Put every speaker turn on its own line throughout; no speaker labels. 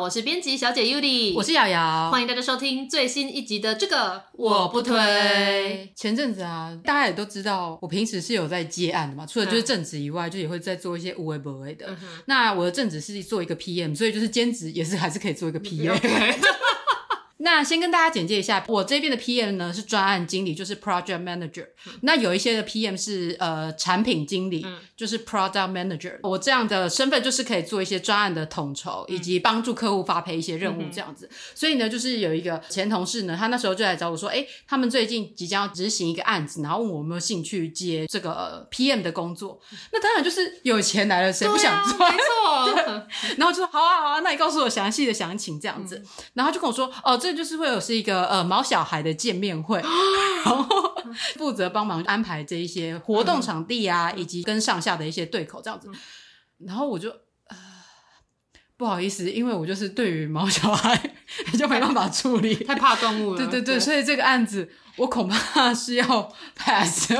我是编辑小姐 Yuli，
我是瑶瑶，
欢迎大家收听最新一集的这个
我不推。前阵子啊，大家也都知道，我平时是有在接案的嘛，除了就是正职以外，就也会在做一些无为不为的。嗯、那我的正职是做一个 PM，所以就是兼职也是还是可以做一个 PM。那先跟大家简介一下，我这边的 PM 呢是专案经理，就是 Project Manager。嗯、那有一些的 PM 是呃产品经理，嗯、就是 Product Manager。我这样的身份就是可以做一些专案的统筹，嗯、以及帮助客户发配一些任务这样子。嗯、所以呢，就是有一个前同事呢，他那时候就来找我说，哎，他们最近即将要执行一个案子，然后问我有没有兴趣接这个 PM 的工作。那当然就是有钱来了，谁不想做？
没错。
然后就说好啊好啊，那你告诉我详细的详情这样子。嗯、然后就跟我说，哦，这。就是会有是一个呃毛小孩的见面会，然后 负责帮忙安排这一些活动场地啊，以及跟上下的一些对口这样子。然后我就呃不好意思，因为我就是对于毛小孩就没办法处理，
太怕动物了。
对对对，对所以这个案子我恐怕 是要 pass。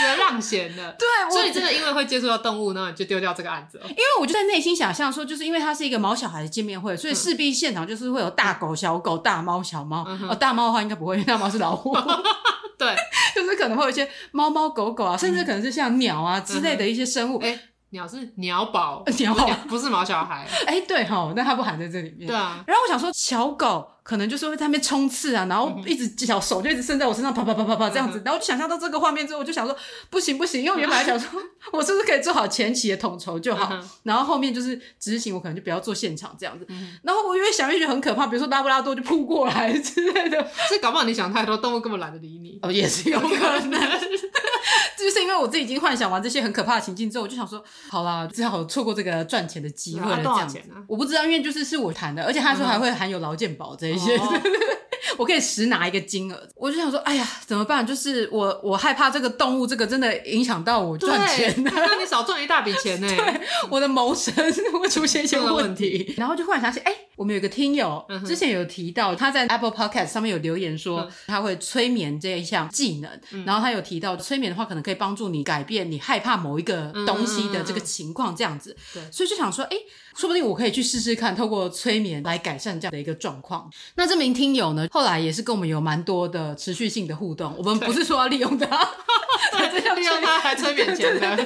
得让贤的，
对，
所以真的因为会接触到动物呢，就丢掉这个案子了。
因为我就在内心想象说，就是因为它是一个毛小孩的见面会，所以势必现场就是会有大狗、小狗、大猫、小猫。嗯、哦，大猫的话应该不会，因为大猫是老虎。
对，
就是可能会有一些猫猫狗狗啊，甚至可能是像鸟啊之类的一些生物。哎、
嗯，鸟是鸟宝，
鸟宝
不是毛小孩。
哎，对哈，但它不含在这里面。
对啊。
然后我想说，小狗。可能就是会在那边冲刺啊，然后一直小手就一直伸在我身上，啪啪啪啪啪这样子，然后就想象到这个画面之后，我就想说不行不行，因为我原本还想说，我是不是可以做好前期的统筹就好，然后后面就是执行，我可能就不要做现场这样子。然后我越想越觉得很可怕，比如说拉布拉多就扑过来 之类的，
所以搞不好你想太多，动物根本懒得理你。
哦，也是有可能，就是因为我自己已经幻想完这些很可怕的情境之后，我就想说，好啦，只好错过这个赚钱的机会了。这样子，我不知道，因为就是是我谈的，而且他说还会含有劳健保这一些。我可以实拿一个金额，我就想说，哎呀，怎么办？就是我，我害怕这个动物，这个真的影响到我赚钱，
那你少赚一大笔钱呢。
对，我的谋生会出现一些问题。然后就忽然想起，哎，我们有个听友之前有提到，他在 Apple Podcast 上面有留言说，他会催眠这一项技能。然后他有提到，催眠的话可能可以帮助你改变你害怕某一个东西的这个情况，这样子。对，所以就想说，哎，说不定我可以去试试看，透过催眠来改善这样的一个状况。那这名听友呢，后来也是跟我们有蛮多的持续性的互动。我们不是说要利用他，
对，利用他来催眠前的。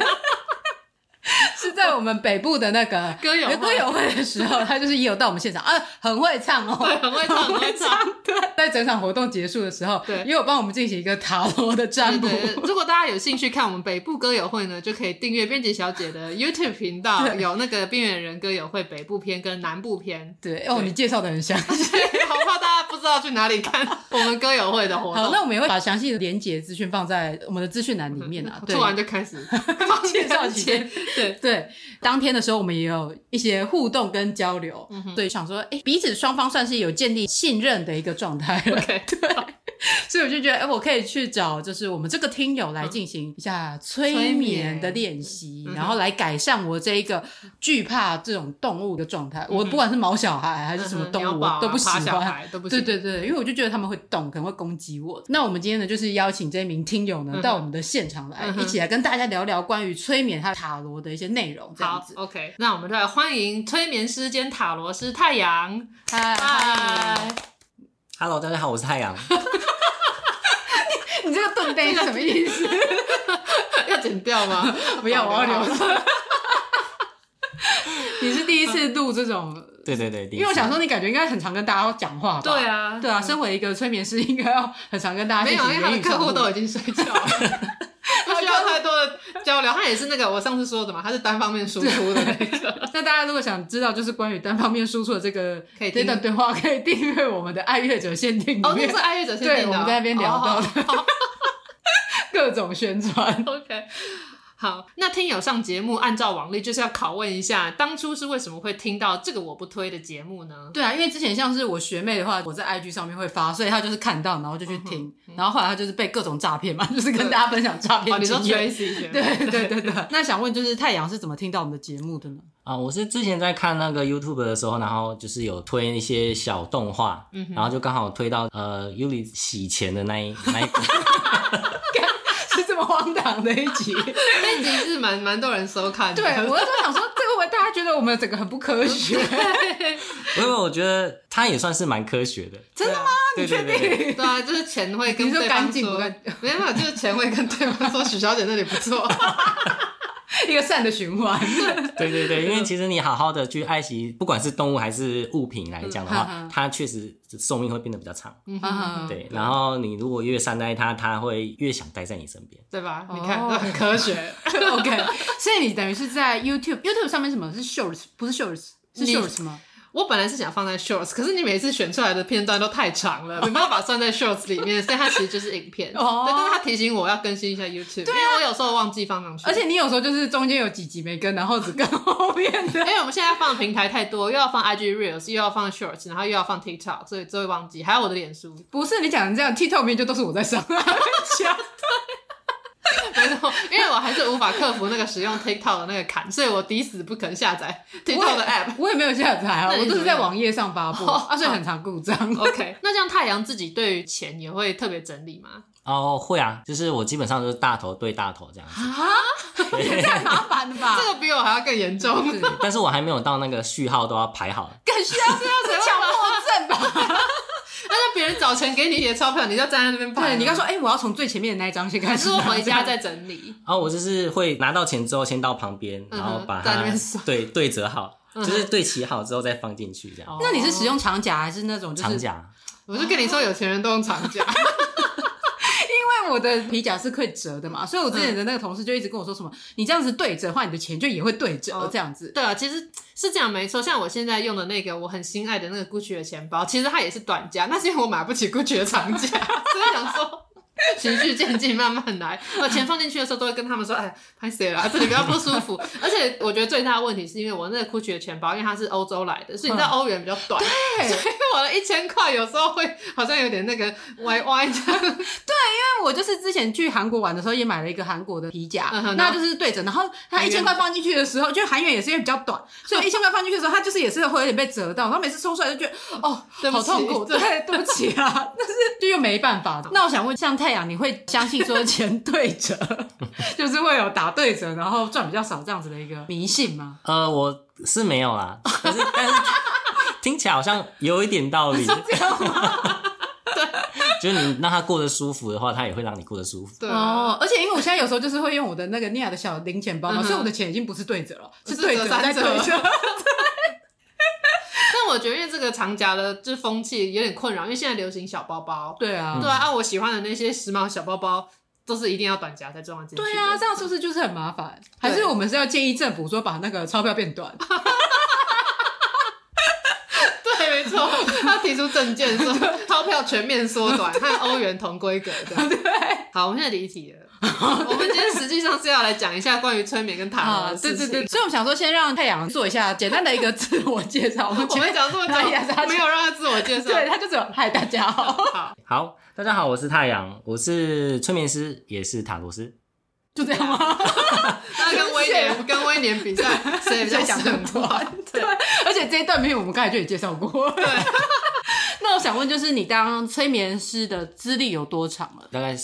是在我们北部的那个
歌友
歌友会的时候，他就是也有到我们现场啊，很会唱哦，
对，很会唱，很会唱。
对，在整场活动结束的时候，对，也有帮我们进行一个塔罗的占卜。
如果大家有兴趣看我们北部歌友会呢，就可以订阅编辑小姐的 YouTube 频道，有那个边缘人歌友会北部篇跟南部篇。
对哦，你介绍的很详细，
好怕大家不知道去哪里看我们歌友会的活动。
好，那我们也会把详细的连结资讯放在我们的资讯栏里面啊。
做完就开始 介绍前，对对。
对，当天的时候我们也有一些互动跟交流，对，想说，哎，彼此双方算是有建立信任的一个状态了。对，好 所以我就觉得，哎，我可以去找，就是我们这个听友来进行一下催眠的练习，嗯、然后来改善我这一个惧怕这种动物的状态。嗯、我不管是毛小孩还是什么动物，我都不喜欢。对对对，因为我就觉得他们会动，可能会攻击我。那我们今天呢，就是邀请这一名听友呢、到我们的现场来，嗯、一起来跟大家聊聊关于催眠还有塔罗的一些内容。内容这样子
好，OK，那我们就来欢迎催眠师兼塔罗师太阳。嗨嗨
，Hello，大家好，我是太阳。
你，你这个盾杯是什么意思？
要剪掉吗？
不要，我要留着。你是第一次录这种？
对对对，
因为我想说，你感觉应该很常跟大家讲话吧？
对啊，
对啊，身为一个催眠师，应该要很常跟大家
没有，因为他的客户都已经睡觉了，不需要太多的交流。他也是那个我上次说的嘛，他是单方面输出的那个。
那大家如果想知道就是关于单方面输出的这个 这段对话，可以订阅我们的爱乐者限定。
哦，是爱乐者限定，
对，我们在那边聊到的 各种宣传。
OK。好，那听友上节目，按照往例就是要拷问一下，当初是为什么会听到这个我不推的节目呢？
对啊，因为之前像是我学妹的话，我在 IG 上面会发，所以她就是看到，然后就去听，嗯嗯、然后后来她就是被各种诈骗嘛，就是跟大家分享诈骗经验。哦，你说
Tracy
对对对对。那想问就是太阳是怎么听到我们的节目的呢？
啊，我是之前在看那个 YouTube 的时候，然后就是有推一些小动画，嗯、然后就刚好推到呃 Yuli 洗钱的那一那一。
荒唐的一集，
那一集是蛮蛮多人收看的。
对，我就想说，这个我大家觉得我们整个很不科学？
没有我觉得他也算是蛮科学的。
真的吗？你确定？
对啊，就是钱会跟对方说，没有没有，就是钱会跟对方说，许小姐那里不错。
一个善的循环。
对对对，因为其实你好好的去爱惜，不管是动物还是物品来讲的话，它确实寿命会变得比较长。对，然后你如果越善待它，它会越想待在你身边，
对吧？你看，那很科学。
OK，所以你等于是在 YouTube，YouTube 上面什么是 Shorts，不是 Shorts，是 Shorts 吗？
我本来是想放在 shorts，可是你每次选出来的片段都太长了，没办法算在 shorts 里面，所以它其实就是影片。哦，对，但是它提醒我要更新一下 YouTube，对啊，因为我有时候忘记放上去。
而且你有时候就是中间有几集没跟，然后只跟后面的。
因为我们现在放的平台太多，又要放 IG Reels，又要放 shorts，然后又要放 TikTok，所以就会忘记。还有我的脸书，
不是你讲的这样，TikTok 里面就都是我在上。
没错，因为我还是无法克服那个使用 TikTok 的那个坎，所以我抵死不肯下载 TikTok 的 App
我。我也没有下载啊，我都是在网页上发布，啊，所以很常故障。
OK，那这样太阳自己对于钱也会特别整理吗？
哦，会啊，就是我基本上都是大头对大头这样子。
啊，也太麻烦了吧？
这个比我还要更严重。
但是我还没有到那个序号都要排好。
更需要是要强迫症吧？
那别人早晨给你写钞票，你就站在那边拍。
对，你刚说，哎、欸，我要从最前面的那一张先开始。
说回家再整理。
然后我就是会拿到钱之后，先到旁边，然后把它对对折好，就是对齐好之后再放进去这样。
那你是使用长夹还是那种就是
长夹？
我就跟你说，有钱人都用长夹。
我的皮夹是可以折的嘛，所以我之前的那个同事就一直跟我说什么，你这样子对折的话，你的钱就也会对折这样子。
对啊，其实是这样没错。像我现在用的那个我很心爱的那个 Gucci 的钱包，其实它也是短夹，那是因为我买不起 Gucci 的长夹，所以想说。循序渐进，慢慢来。我钱放进去的时候，都会跟他们说：“哎，拍谁啦，这里比较不舒服。”而且我觉得最大的问题是因为我那个 Gucci 的钱包，因为它是欧洲来的，所以你知道欧元比较短，对，所以我的一千块有时候会好像有点那个歪歪这样。对，因
为我就是之前去韩国玩的时候，也买了一个韩国的皮夹，那就是对折。然后它一千块放进去的时候，就韩元也是因为比较短，所以一千块放进去的时候，它就是也是会有点被折到。然后每次抽出来就觉得哦，好痛苦，对，对不起啊，但是就又没办法。那我想问，像太阳，你会相信说钱对折，就是会有打对折，然后赚比较少这样子的一个迷信吗？
呃，我是没有啦，可是 但是听起来好像有一点道理。这样吗？对，就是你让他过得舒服的话，他也会让你过得舒服。
对哦，而且因为我现在有时候就是会用我的那个尼亚的小零钱包嘛，嗯、所以我的钱已经不是对折了，是对折在对折。
但我觉得因为这个长夹的这风气有点困扰，因为现在流行小包包。
对啊，
对啊，啊我喜欢的那些时髦小包包都是一定要短夹才装得进去。
对啊，这样是不是就是很麻烦？还是我们是要建议政府说把那个钞票变短？
对，没错，他提出政见说 钞票全面缩短，和欧元同规格的。对，好，我们现在离题了。我们今天实际上是要来讲一下关于催眠跟塔罗的事情。对对对，
所以我们想说，先让太阳做一下简单的一个自我介绍。我们
前面讲这么久，没有让他自我介绍，
对，他就只有嗨，大家好，
好，
好，大家好，我是太阳，我是催眠师，也是塔罗师，
就这样吗？
那跟威廉跟威廉比赛，谁比较讲很多？
对，而且这一段没有，我们刚才就也介绍过。对，那我想问，就是你当催眠师的资历有多长了？
大概。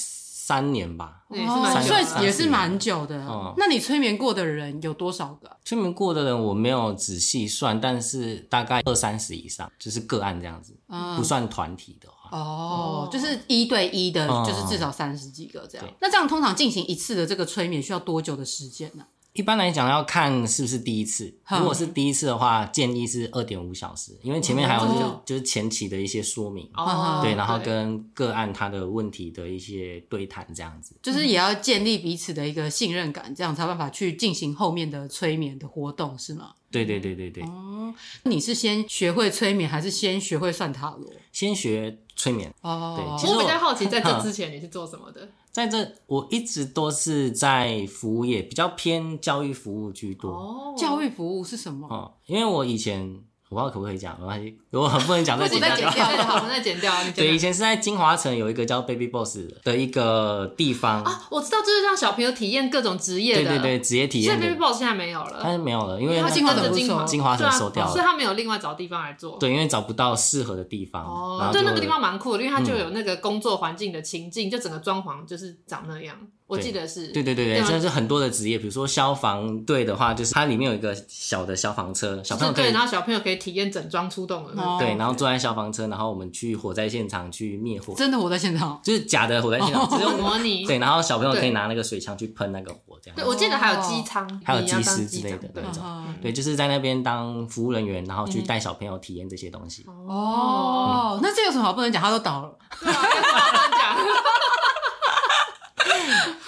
三年吧，
哦，所以也是蛮久的。嗯，那你催眠过的人有多少个？
催眠过的人我没有仔细算，但是大概二三十以上，就是个案这样子，不算团体的话。
哦，就是一对一的，就是至少三十几个这样。那这样通常进行一次的这个催眠需要多久的时间呢？
一般来讲要看是不是第一次，如果是第一次的话，建议是二点五小时，因为前面还有就是就是前期的一些说明，
哦，
对，然后跟个案他的问题的一些对谈这样子，
就是也要建立彼此的一个信任感，这样才有办法去进行后面的催眠的活动，是吗？
对对对对对。
哦，你是先学会催眠，还是先学会算塔罗？
先学催眠。
哦，
对，
其实我比较好奇，在这 之前你是做什么的？
在这，我一直都是在服务业，比较偏教育服务居多。
哦，
教育服务是什么？
哦，因为我以前。我不知道可不可以讲，没关系，如果不能讲再剪
掉。
剪掉
好，我们再剪掉。
对，以前是在金华城有一个叫 Baby Boss 的一个地方
啊，我知道，就是让小朋友体验各种职业的。
对对对，职业体验。
现在 Baby Boss 现在没有了，
但是没有了，因为
他金华城
金华城收掉了，
所以他没有另外找地方来做。
对，因为找不到适合的地方。
哦，对，那个地方蛮酷的，因为它就有那个工作环境的情境，就整个装潢就是长那样。我记得是，
对对对对，真的是很多的职业，比如说消防队的话，就是它里面有一个小的消防车，小朋友可以，
然后小朋友可以体验整装出动的，
对，然后坐在消防车，然后我们去火灾现场去灭火，
真的火灾现场，
就是假的火灾现场，只有
模拟，
对，然后小朋友可以拿那个水枪去喷那个火，这样。
对，我记得还有机舱，
还有机师之类的那种，对，就是在那边当服务人员，然后去带小朋友体验这些东西。
哦，那这有什么好不能讲？他都倒了，
对啊，不能讲。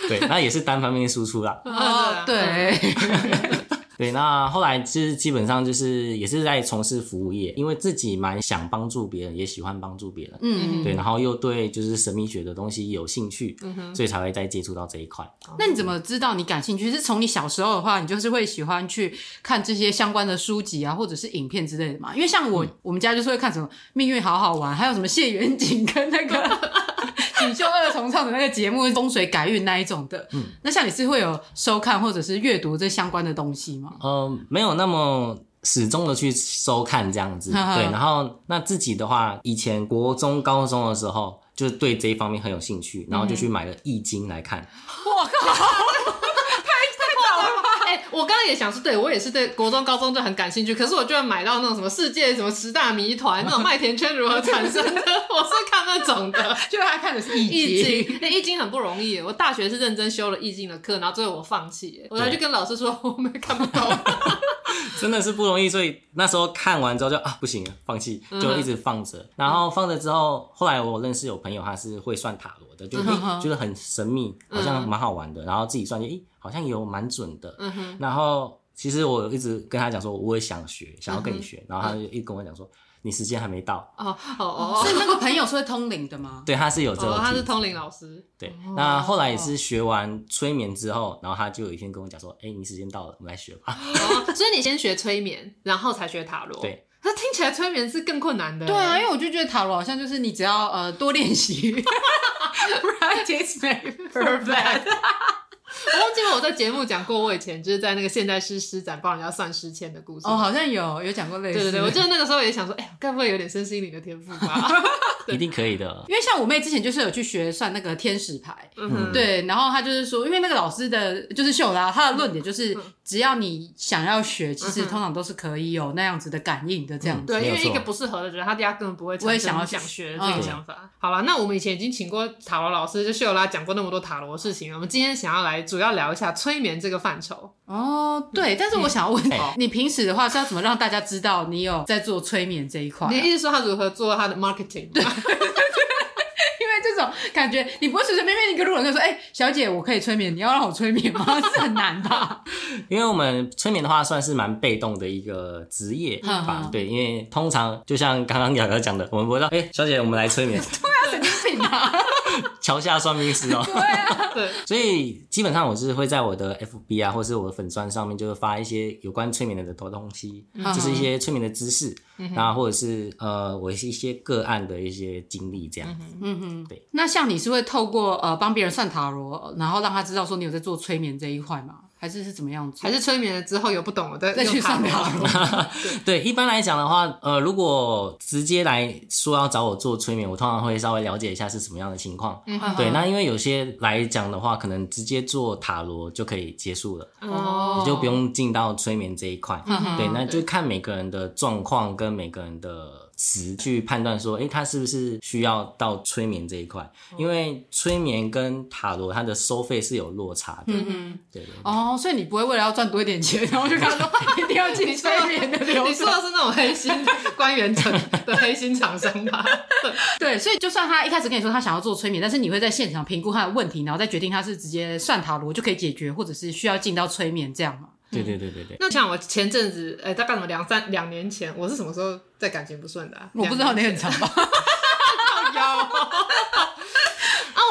对，那也是单方面输出啦。
哦，对，
对，那后来其实基本上就是也是在从事服务业，因为自己蛮想帮助别人，也喜欢帮助别人。嗯，对，然后又对就是神秘学的东西有兴趣，嗯哼，所以才会再接触到这一块。
那你怎么知道你感兴趣？是从你小时候的话，你就是会喜欢去看这些相关的书籍啊，或者是影片之类的嘛？因为像我，嗯、我们家就是会看什么《命运好好玩》，还有什么谢远景跟那个。锦绣二重唱的那个节目，风水改运那一种的，嗯，那像你是会有收看或者是阅读这相关的东西吗？
呃，没有那么始终的去收看这样子，对。然后那自己的话，以前国中、高中的时候，就对这一方面很有兴趣，然后就去买了《易经》来看。
我靠！
我刚刚也想说，对我也是对国中、高中就很感兴趣，可是我居然买到那种什么世界什么十大谜团，那种麦田圈如何产生的，我是看那种的，
就他看的是易经。
易经，那易经很不容易。我大学是认真修了易经的课，然后最后我放弃，我才去跟老师说我们看不懂。
真的是不容易，所以那时候看完之后就啊不行了，放弃，就一直放着。嗯、然后放着之后，后来我认识有朋友，他是会算塔罗的，就觉得、嗯、很神秘，好像蛮好玩的。然后自己算就，诶好像有蛮准的。嗯、哼然后其实我一直跟他讲说，我也想学，想要跟你学。然后他就一跟我讲说。你时间还没到
哦哦哦，
是那个朋友是会通灵的吗？
对，他是有这个，
他是通灵老师。
对，那后来也是学完催眠之后，然后他就有一天跟我讲说：“哎，你时间到了，我们来学吧。”
所以你先学催眠，然后才学塔罗。
对，
那听起来催眠是更困难的。
对啊，因为我就觉得塔罗好像就是你只要呃多练习，practice makes perfect。
我忘记了我在节目讲过，我以前就是在那个现代诗诗展帮人家算诗签的故事。
哦，好像有有讲过类似。
对对对，我记得那个时候也想说，哎、欸，该不会有点身心灵的天赋吧？
一定可以的。
因为像我妹之前就是有去学算那个天使牌，嗯哼，对，然后她就是说，因为那个老师的就是秀拉，她的论点就是，只要你想要学，其实通常都是可以有那样子的感应的这样子。
对，因为一个不适合的人，他第二根本不会不会想要想学这个想法。好了，那我们以前已经请过塔罗老师，就秀拉讲过那么多塔罗的事情，我们今天想要来主要聊一下催眠这个范畴。哦，
对，但是我想要问你，你平时的话是要怎么让大家知道你有在做催眠这一块？
你意思说他如何做他的 marketing？对。
这种感觉，你不会随随便便一个路人就说：“哎、欸，小姐，我可以催眠，你要让我催眠吗？” 是很难吧？
因为我们催眠的话，算是蛮被动的一个职业 吧。对，因为通常就像刚刚瑶瑶讲的，我们不会说：“哎、欸，小姐，我们来催眠。”
对啊，神经病啊！
桥下算命师哦。
对啊，对。
所以基本上我是会在我的 FB 啊，或是我的粉钻上面，就是发一些有关催眠的的东西，嗯、就是一些催眠的知识，然后、或者是呃，我一些个案的一些经历这样子。嗯哼，对。
那像你是会透过呃帮别人算塔罗，然后让他知道说你有在做催眠这一块吗？还是是怎么样子？
还是催眠了之后有不懂了再再去算塔罗？
对，一般来讲的话，呃，如果直接来说要找我做催眠，我通常会稍微了解一下是什么样的情况。嗯、哼对，那因为有些来讲的话，可能直接做塔罗就可以结束了，哦，你就不用进到催眠这一块。嗯、哼对，那就看每个人的状况跟每个人的值去判断说，哎、欸，他是不是需要到催眠这一块？因为催眠跟塔罗它的收费是有落差的。嗯嗯，对。
哦，所以你不会为了要赚多一点钱，然后就跟他说一定要进催眠的流程。
你说的是那种黑心官员层的黑心厂商吧？
对，所以就算他一开始跟你说他想要做催眠，但是你会在现场评估他的问题，然后再决定他是直接算塔罗就可以解决，或者是需要进到催眠这样吗？
对对对对对。
那像我前阵子，哎、欸，大概什么两三两年前，我是什么时候在感情不顺的、啊？
我不知道你很长吧？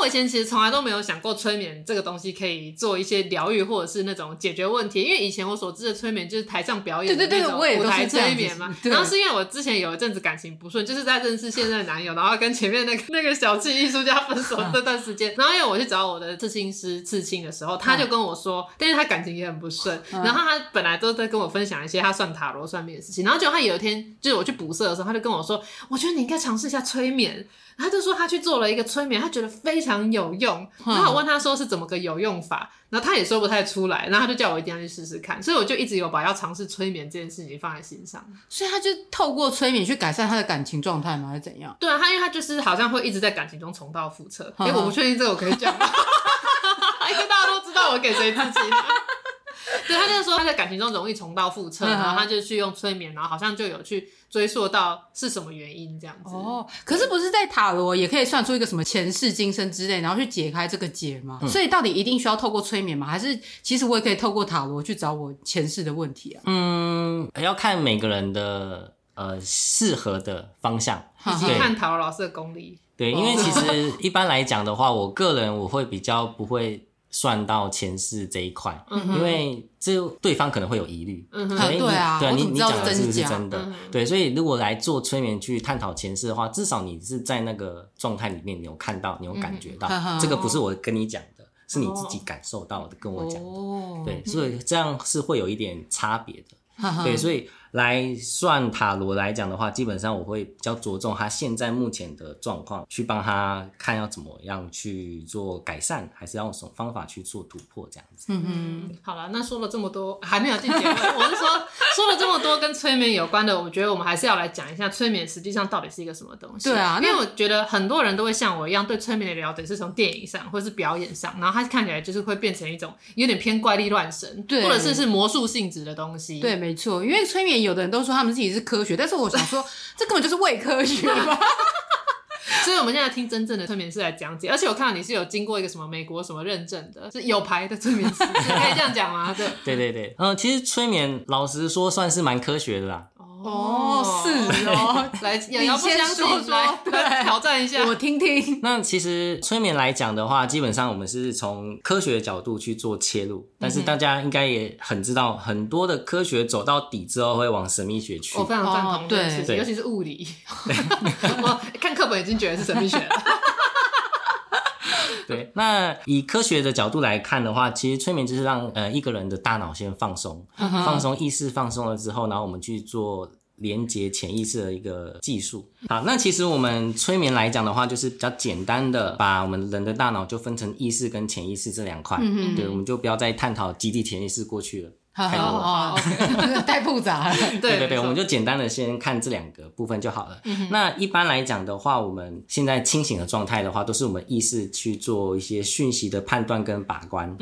我以前其实从来都没有想过催眠这个东西可以做一些疗愈或者是那种解决问题，因为以前我所知的催眠就是台上表演的那种舞台催眠嘛。然后是因为我之前有一阵子感情不顺，就是在认识现任男友，然后跟前面那个那个小气艺术家分手这段时间。然后因为我去找我的刺青师刺青的时候，他就跟我说，但是他感情也很不顺，然后他本来都在跟我分享一些他算塔罗算命的事情，然后结果他有一天就是我去补色的时候，他就跟我说，我觉得你应该尝试一下催眠。他就说他去做了一个催眠，他觉得非常有用。然后我问他说是怎么个有用法，然后他也说不太出来。然后他就叫我一定要去试试看。所以我就一直有把要尝试催眠这件事情放在心上。
所以他就透过催眠去改善他的感情状态吗？还是怎样？
对啊，他因为他就是好像会一直在感情中重蹈覆辙。因为我不确定这个我可以讲吗？因为大家都知道我给谁刺青。对，他就是说他在感情中容易重蹈覆辙，然后他就去用催眠，然后好像就有去。追溯到是什么原因这样子
哦，可是不是在塔罗也可以算出一个什么前世今生之类，然后去解开这个结吗？嗯、所以到底一定需要透过催眠吗？还是其实我也可以透过塔罗去找我前世的问题啊？
嗯，要看每个人的呃适合的方向，
以及看塔罗老师的功力。
对，因为其实一般来讲的话，我个人我会比较不会。算到前世这一块，嗯、因为这对方可能会有疑虑，
嗯哼，对啊，
对啊，你你讲的是不是真的？
嗯、
对，所以如果来做催眠去探讨前世的话，至少你是在那个状态里面，你有看到，你有感觉到，这个不是我跟你讲的，哦、是你自己感受到的，跟我讲的，哦、对，所以这样是会有一点差别的，嗯、对，所以。来算塔罗来讲的话，基本上我会比较着重他现在目前的状况，去帮他看要怎么样去做改善，还是要用什么方法去做突破这样子。
嗯嗯，好了，那说了这么多，还没有进结论。我是说，说了这么多跟催眠有关的，我觉得我们还是要来讲一下催眠实际上到底是一个什么东西。
对啊，
因为我觉得很多人都会像我一样，对催眠的了解是从电影上或者是表演上，然后它看起来就是会变成一种有点偏怪力乱神，对，或者是是魔术性质的东西。
对，没错，因为催眠有的人都说他们自己。是科学，但是我想说，这根本就是伪科学吧。
所以我们现在听真正的催眠师来讲解，而且我看到你是有经过一个什么美国什么认证的，是有牌的催眠师，可以这样讲吗？对，
对对对，嗯，其实催眠老实说算是蛮科学的啦。
哦，是哦，
来，你先说说，来挑战一下，
我听听。
那其实催眠来讲的话，基本上我们是从科学的角度去做切入，但是大家应该也很知道，很多的科学走到底之后会往神秘学去。
我非常赞同，对，尤其是物理。我看课本已经觉得是神秘学了。
对，那以科学的角度来看的话，其实催眠就是让呃一个人的大脑先放松，放松意识放松了之后，然后我们去做连接潜意识的一个技术。好，那其实我们催眠来讲的话，就是比较简单的把我们人的大脑就分成意识跟潜意识这两块。嗯嗯。对，我们就不要再探讨集体潜意识过去了。太多
了，太复杂了。
对对对，我们就简单的先看这两个部分就好了。那一般来讲的话，我们现在清醒的状态的话，都是我们意识去做一些讯息的判断跟把关。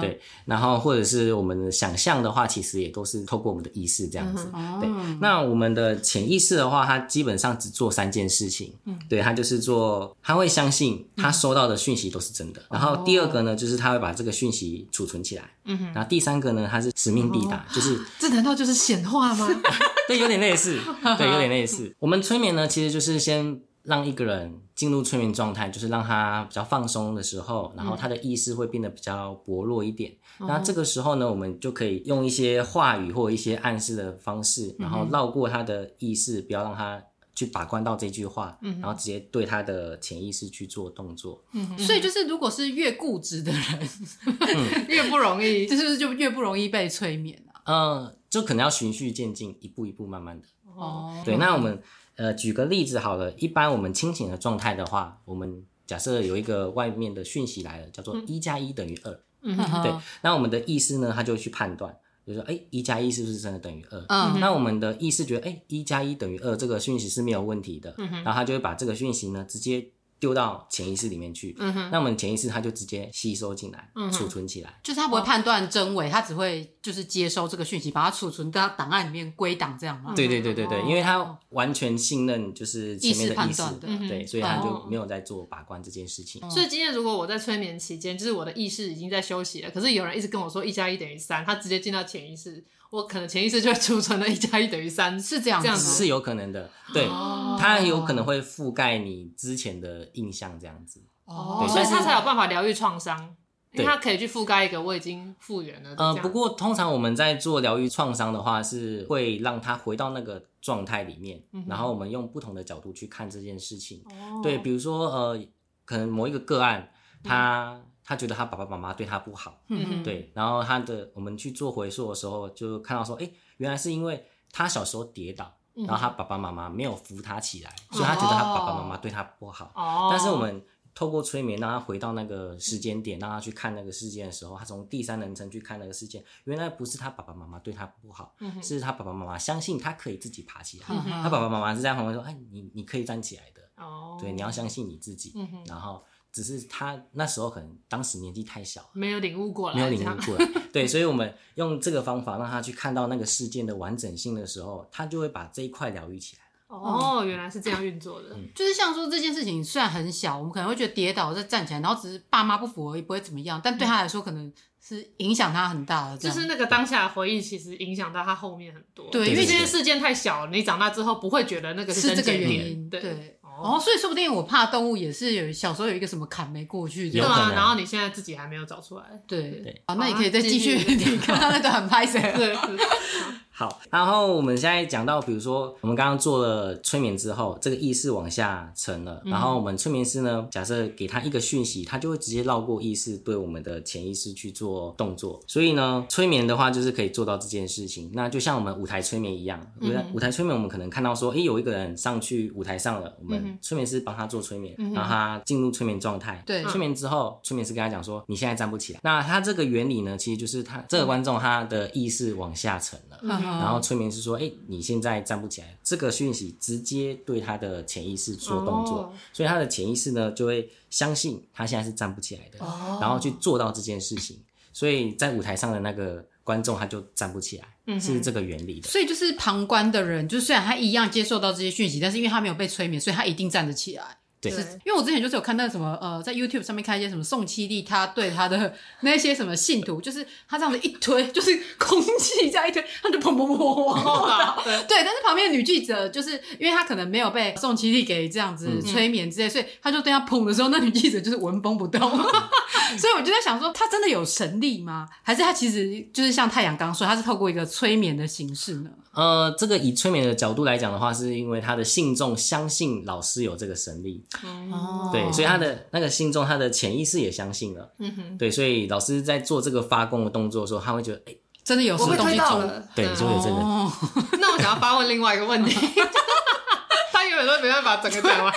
对，然后或者是我们的想象的话，其实也都是透过我们的意识这样子。对，那我们的潜意识的话，它基本上只做三件事情。对，它就是做，它会相信它收到的讯息都是真的。然后第二个呢，就是它会把这个讯息储存起来。嗯然后第三个呢，它是使命。必达就是，
这难道就是显化吗？
对，有点类似，对，有点类似。我们催眠呢，其实就是先让一个人进入催眠状态，就是让他比较放松的时候，然后他的意识会变得比较薄弱一点。嗯、那这个时候呢，我们就可以用一些话语或一些暗示的方式，然后绕过他的意识，不要让他。去把关到这句话，嗯、然后直接对他的潜意识去做动作。
嗯、哼所以就是，如果是越固执的人，
嗯、越不容易，
就是就越不容易被催眠啊。
嗯，就可能要循序渐进，一步一步慢慢的。哦，对，那我们呃举个例子好了，一般我们清醒的状态的话，我们假设有一个外面的讯息来了，叫做一加一等于二。嗯哼，对，那我们的意识呢，他就去判断。就说，哎，一加一是不是真的等于二？
嗯，
那我们的意识觉得，哎，一加一等于二，这个讯息是没有问题的。嗯哼，然后他就会把这个讯息呢直接。丢到潜意识里面去，嗯哼，那我们潜意识它就直接吸收进来，嗯，储存起来，
就是他不会判断真伪，他只会就是接收这个讯息，把它储存到档案里面归档这样吗？
对对对对对，因为他完全信任就是前面的意识，对，所以他就没有在做把关这件事情。
所以今天如果我在催眠期间，就是我的意识已经在休息了，可是有人一直跟我说一加一等于三，他直接进到潜意识。我可能潜意识就会储存了一加一等于三，是这样子，这样子
是有可能的。对，哦、它有可能会覆盖你之前的印象，这样子。
哦，所以他才有办法疗愈创伤，因为它可以去覆盖一个我已经复原了。
呃，不过通常我们在做疗愈创伤的话，是会让他回到那个状态里面，嗯、然后我们用不同的角度去看这件事情。哦，对，比如说呃，可能某一个个案，他。嗯他觉得他爸爸妈妈对他不好，嗯，对，然后他的我们去做回溯的时候，就看到说，哎，原来是因为他小时候跌倒，然后他爸爸妈妈没有扶他起来，所以他觉得他爸爸妈妈对他不好。哦，但是我们透过催眠让他回到那个时间点，让他去看那个事件的时候，他从第三人称去看那个事件，原来不是他爸爸妈妈对他不好，是他爸爸妈妈相信他可以自己爬起来。他爸爸妈妈是在旁边说，哎，你你可以站起来的。哦，对，你要相信你自己。然后。只是他那时候可能当时年纪太小，
没有领悟过来，
没有领悟过来。对，所以我们用这个方法让他去看到那个事件的完整性的时候，他就会把这一块疗愈起来。
哦，原来是这样运作的。
嗯，就是像说这件事情虽然很小，我们可能会觉得跌倒再站起来，然后只是爸妈不扶也不会怎么样，但对他来说可能是影响他很大的。
就是那个当下的回忆，其实影响到他后面很多。
对，
因为这件事件太小，你长大之后不会觉得那个
是这个原因。对。哦，所以说不定我怕动物也是有小时候有一个什么坎没过去，
对啊，然后你现在自己还没有找出来，
对对，啊，那你可以再继续，你看他那个很拍谁，对。
好，然后我们现在讲到，比如说我们刚刚做了催眠之后，这个意识往下沉了，然后我们催眠师呢，假设给他一个讯息，他就会直接绕过意识，对我们的潜意识去做动作。所以呢，催眠的话就是可以做到这件事情。那就像我们舞台催眠一样，舞台舞台催眠，我们可能看到说，哎，有一个人上去舞台上了，我们催眠师帮他做催眠，让他进入催眠状态。对，催眠之后，催眠师跟他讲说，你现在站不起来。那他这个原理呢，其实就是他这个观众他的意识往下沉了。然后催眠师说：“哎，你现在站不起来。”这个讯息直接对他的潜意识做动作，哦、所以他的潜意识呢就会相信他现在是站不起来的，哦、然后去做到这件事情。所以在舞台上的那个观众他就站不起来，嗯、是这个原理的。
所以就是旁观的人，就虽然他一样接受到这些讯息，但是因为他没有被催眠，所以他一定站得起来。
对，
因为我之前就是有看到什么呃，在 YouTube 上面看一些什么宋七力，他对他的 那些什么信徒，就是他这样子一推，就是空气这样一推，他就砰砰砰砰往后倒。对，但是旁边的女记者就是因为他可能没有被宋七力给这样子催眠之类，所以他就对他砰的时候，那女记者就是纹风不动。所以我就在想说，他真的有神力吗？还是他其实就是像太阳刚说，他是透过一个催眠的形式呢？
呃，这个以催眠的角度来讲的话，是因为他的信众相信老师有这个神力。哦，对，所以他的那个信中，他的潜意识也相信了。嗯哼，对，所以老师在做这个发功的动作的时候，他会觉得，哎，
真的有什么东西走
了，对，就会有这个。
那我想要发问另外一个问题，他永远都没办法整个讲完。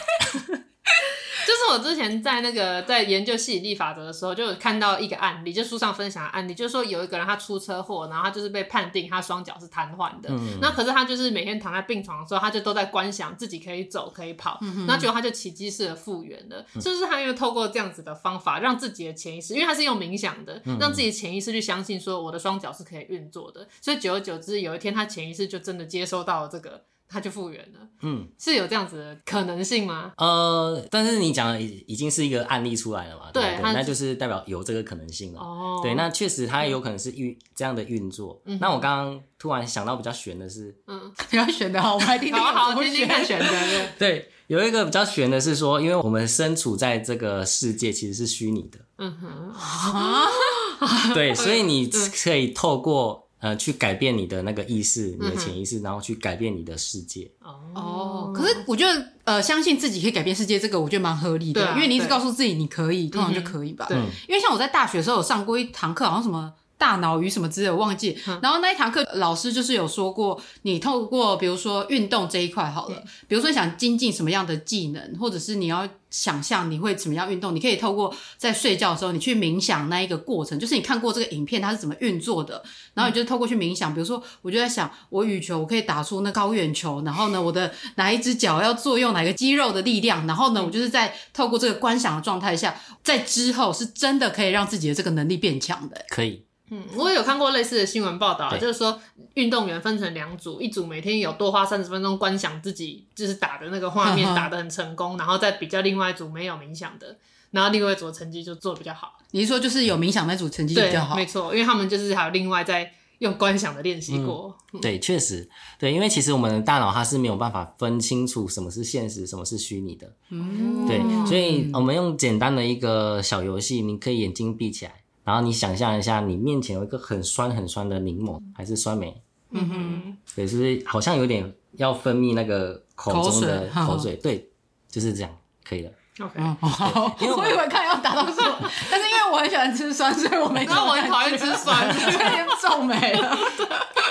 就是我之前在那个在研究吸引力法则的时候，就有看到一个案例，就书上分享的案例，就是说有一个人他出车祸，然后他就是被判定他双脚是瘫痪的。嗯、那可是他就是每天躺在病床的时候，他就都在观想自己可以走可以跑，嗯、哼然后结果他就奇迹式的复原了。是不是他因为透过这样子的方法，让自己的潜意识，因为他是用冥想的，让自己的潜意识去相信说我的双脚是可以运作的，所以久而久之，有一天他潜意识就真的接收到了这个。他就复原了，嗯，是有这样子的可能性吗？
呃，但是你讲的已已经是一个案例出来了嘛，对，那就是代表有这个可能性了。哦，对，那确实它也有可能是运这样的运作。嗯、那我刚刚突然想到比较悬的是，嗯，
比较玄的好，我们来听听好
好听听看玄的。
对，有一个比较悬的是说，因为我们身处在这个世界其实是虚拟的，嗯哼，啊，对，所以你可以透过。呃，去改变你的那个意识，你的潜意识，然后去改变你的世界。
哦，可是我觉得，呃，相信自己可以改变世界，这个我觉得蛮合理的，因为你一直告诉自己你可以，通常就可以吧。对，因为像我在大学的时候有上过一堂课，好像什么大脑与什么之类，我忘记。嗯、然后那一堂课老师就是有说过，你透过比如说运动这一块好了，嗯、比如说想精进什么样的技能，或者是你要想象你会怎么样运动，你可以透过在睡觉的时候，你去冥想那一个过程，就是你看过这个影片它是怎么运作的，然后你就透过去冥想。嗯、比如说，我就在想，我羽球我可以打出那高远球，然后呢，我的哪一只脚要作用哪个肌肉的力量，然后呢，我就是在透过这个观想的状态下，在之后是真的可以让自己的这个能力变强的，
可以。
嗯，我也有看过类似的新闻报道，就是说运动员分成两组，一组每天有多花三十分钟观想自己就是打的那个画面打的很成功，然后再比较另外一组没有冥想的，然后另外一组的成绩就做得比较好。
你是说就是有冥想那组成绩比较好？
没错，因为他们就是还有另外在用观想的练习过。
嗯、对，确实，对，因为其实我们的大脑它是没有办法分清楚什么是现实，什么是虚拟的。嗯，对，所以我们用简单的一个小游戏，你可以眼睛闭起来。然后你想象一下，你面前有一个很酸很酸的柠檬，还是酸梅？嗯哼，对，是不是好像有点要分泌那个口中的口水？口水对，就是这样，可以了。
OK，
好，因为我 以为看要达到什么，但是因为我很喜欢吃酸，所以我没。
那我很讨厌吃酸，有点皱眉了。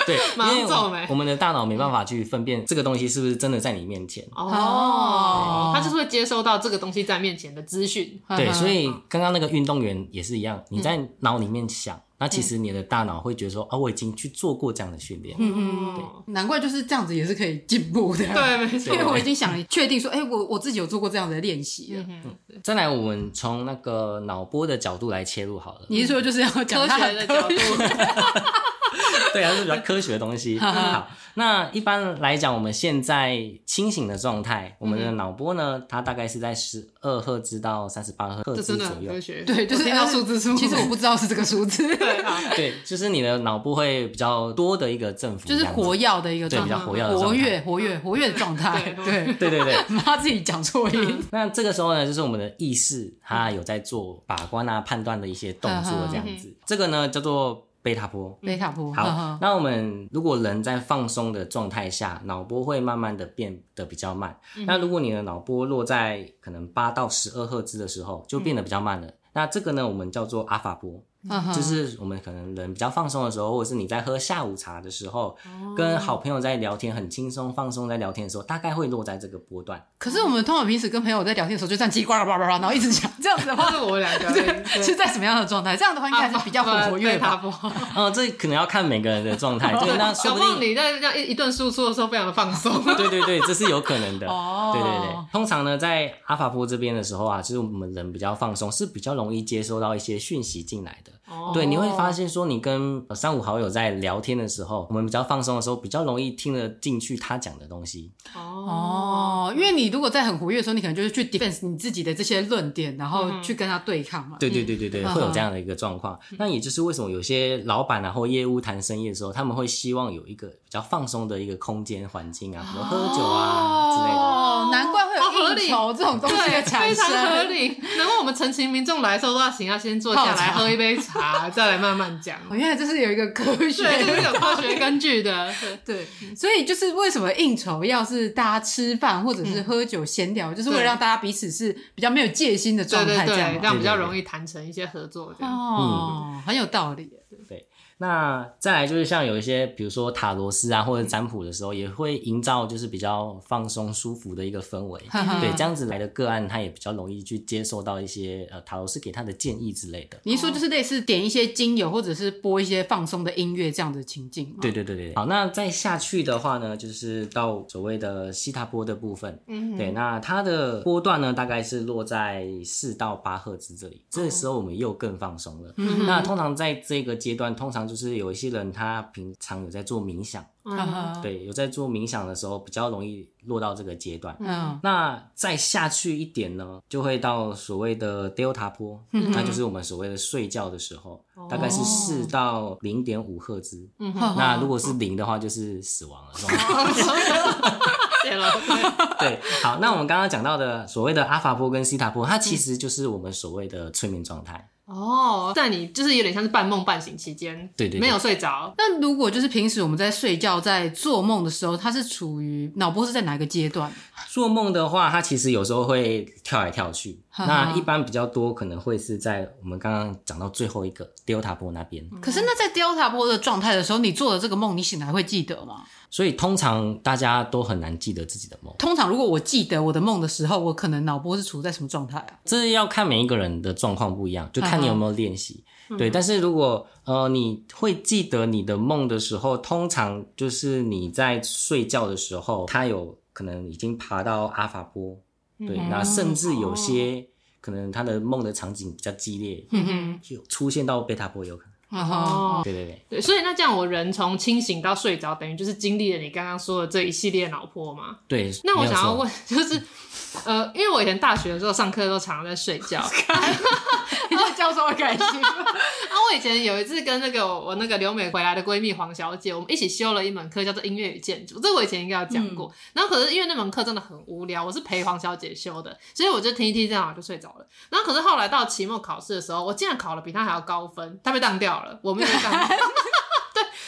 对，因为我们的大脑没办法去分辨这个东西是不是真的在你面前。
哦，他就是会接收到这个东西在面前的资讯。
对，所以刚刚那个运动员也是一样，你在脑里面想。那其实你的大脑会觉得说，啊，我已经去做过这样的训练，嗯嗯，对，
难怪就是这样子也是可以进步的，
对，没 错，
因为我已经想确定说，哎，我我自己有做过这样的练习了。
嗯，再来，我们从那个脑波的角度来切入好了。
你是说就是要讲科学的角度？
对，啊是比较科学的东西。好，那一般来讲，我们现在清醒的状态，我们的脑波呢，它大概是在十二赫兹到三十八赫兹左右。
科学，
对，就是听到数字数。其实我不知道是这个数字。
对，就是你的脑部会比较多的一个振幅，
就是活跃的一个状态，
对，比较活跃、
活跃、活跃、活跃的状态。对，
对，对，对，
他自己讲错音。
那这个时候呢，就是我们的意识，它有在做把关啊、判断的一些动作，这样子。这个呢，叫做。贝塔波，
贝塔波。
好，呵呵，那我们如果人在放松的状态下，脑波会慢慢的变得比较慢。嗯、那如果你的脑波落在可能八到十二赫兹的时候，就变得比较慢了。嗯、那这个呢，我们叫做阿法波。就是我们可能人比较放松的时候，或者是你在喝下午茶的时候，跟好朋友在聊天，很轻松放松在聊天的时候，大概会落在这个波段。
可是我们通常平时跟朋友在聊天的时候，就这样叽呱呱呱呱，然后一直讲这样子的话，
是我们两个
是在什么样的状态？这样的话应该还是比较活跃 吧？
嗯，这可能要看每个人的状态。对，那说不定
你在这样一一顿输出的时候，非常的放松。
对对对，这是有可能的。哦，对对对，通常呢，在阿法波这边的时候啊，就是我们人比较放松，是比较容易接收到一些讯息进来的。对，你会发现说，你跟三五好友在聊天的时候，我们比较放松的时候，比较容易听得进去他讲的东西。
哦，因为你如果在很活跃的时候，你可能就是去 defense 你自己的这些论点，然后去跟他对抗嘛。
对对对对对，会有这样的一个状况。那也就是为什么有些老板啊或业务谈生意的时候，他们会希望有一个比较放松的一个空间环境啊，比如喝酒啊之类的。
哦，难怪会有应酬这种东西的产生，
非常合理。难怪 我们陈情民众来的时候都要请他先坐下来喝一杯茶。啊，再来慢慢讲。
我原来这是有一个科学，
对，就是有科学根据的。
对，所以就是为什么应酬要是大家吃饭或者是喝酒闲聊，就是为了让大家彼此是比较没有戒心的状态，这样，
这样比较容易谈成一些合作。
哦，很有道理。
对。那再来就是像有一些，比如说塔罗斯啊，或者占卜的时候，也会营造就是比较放松、舒服的一个氛围。对，这样子来的个案，他也比较容易去接受到一些呃塔罗斯给他的建议之类的。
你说就是类似点一些精油，或者是播一些放松的音乐这样的情境。
对对对对。好，那再下去的话呢，就是到所谓的西塔波的部分。嗯。对，那它的波段呢，大概是落在四到八赫兹这里。这个时候我们又更放松了。嗯。那通常在这个阶段，通常就就是有一些人，他平常有在做冥想，嗯、对，有在做冥想的时候，比较容易落到这个阶段。嗯，那再下去一点呢，就会到所谓的 Delta 波，嗯、那就是我们所谓的睡觉的时候，嗯、大概是四到零点五赫兹。嗯，那如果是零的话，就是死亡了。对，好，那我们刚刚讲到的所谓的阿法波跟西塔波，它其实就是我们所谓的催眠状态。
哦，在你就是有点像是半梦半醒期间，
对，对对，
没有睡着。
那如果就是平时我们在睡觉、在做梦的时候，它是处于脑波是在哪个阶段？
做梦的话，它其实有时候会跳来跳去。那一般比较多可能会是在我们刚刚讲到最后一个 Delta 波那边。
可是那在 Delta 波的状态的时候，你做的这个梦，你醒来会记得吗？
所以通常大家都很难记得自己的梦。
通常如果我记得我的梦的时候，我可能脑波是处在什么状态啊？
这要看每一个人的状况不一样，就看你有没有练习。对，但是如果呃你会记得你的梦的时候，通常就是你在睡觉的时候，它有可能已经爬到阿法波。对，那甚至有些可能他的梦的场景比较激烈，就出现到贝塔波有可能。哦，对对对，
对，所以那这样我人从清醒到睡着，等于就是经历了你刚刚说的这一系列脑波嘛？
对。
那我想要问，就是呃，因为我以前大学的时候上课都常常在睡
觉。教授的开心。
啊，我以前有一次跟那个我那个留美回来的闺蜜黄小姐，我们一起修了一门课，叫做音乐与建筑。这我以前应该有讲过。嗯、然后可是因为那门课真的很无聊，我是陪黄小姐修的，所以我就听一听，这样我就睡着了。然后可是后来到期末考试的时候，我竟然考了比她还要高分，她被当掉了，我没有被当掉。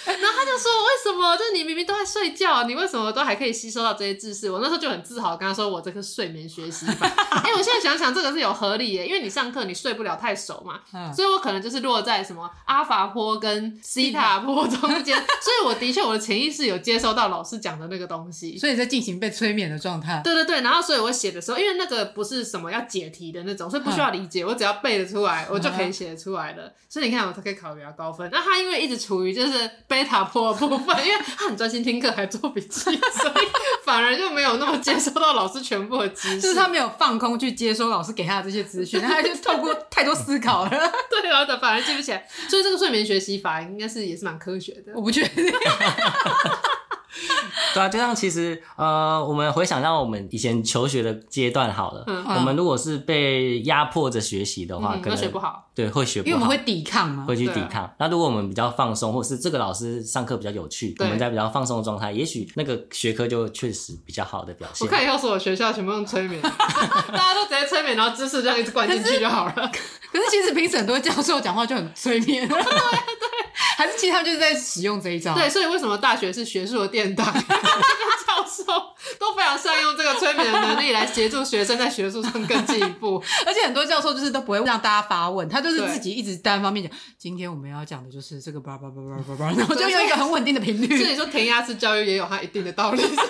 然后他就说：“为什么？就是你明明都在睡觉，你为什么都还可以吸收到这些知识？”我那时候就很自豪，跟他说：“我这个睡眠学习法。”因为我现在想想，这个是有合理耶，因为你上课你睡不了太熟嘛，嗯、所以我可能就是落在什么阿法波跟西塔波中间，所以我的确我的潜意识有接收到老师讲的那个东西，
所以在进行被催眠的状态。
对对对，然后所以我写的时候，因为那个不是什么要解题的那种，所以不需要理解，嗯、我只要背得出来，我就可以写得出来的。嗯、所以你看，我才可以考比较高分。那他因为一直处于就是贝塔波的部分，因为他很专心听课，还做笔记，所以反而就没有那么接收到老师全部的知识。
就是他没有放空去接收老师给他的这些资讯，他就透过太多思考了，
对，然后反而记不起来。所以这个睡眠学习法应该是也是蛮科学的。
我不确定。
对啊，就像其实呃，我们回想到我们以前求学的阶段好了，嗯、我们如果是被压迫着学习的话，嗯、可能
学不好。
对，会学不好，
因为我们会抵抗嘛，
会去抵抗。啊、那如果我们比较放松，或是这个老师上课比较有趣，我们在比较放松的状态，也许那个学科就确实比较好的表现。
我看以后所有学校全部用催眠，大家都直接催眠，然后知识这样一直灌进去就好了。
可是其实平时很多教授讲话就很催眠，对对，还是其实他们就是在使用这一招。
对，所以为什么大学是学术的殿堂？教授都非常善用这个催眠的能力来协助学生在学术上更进一步，
而且很多教授就是都不会让大家发问，他就是自己一直单方面讲。今天我们要讲的就是这个叭叭叭叭叭叭，然后就用一个很稳定的频率。
所以说填鸭式教育也有它一定的道理，是不是？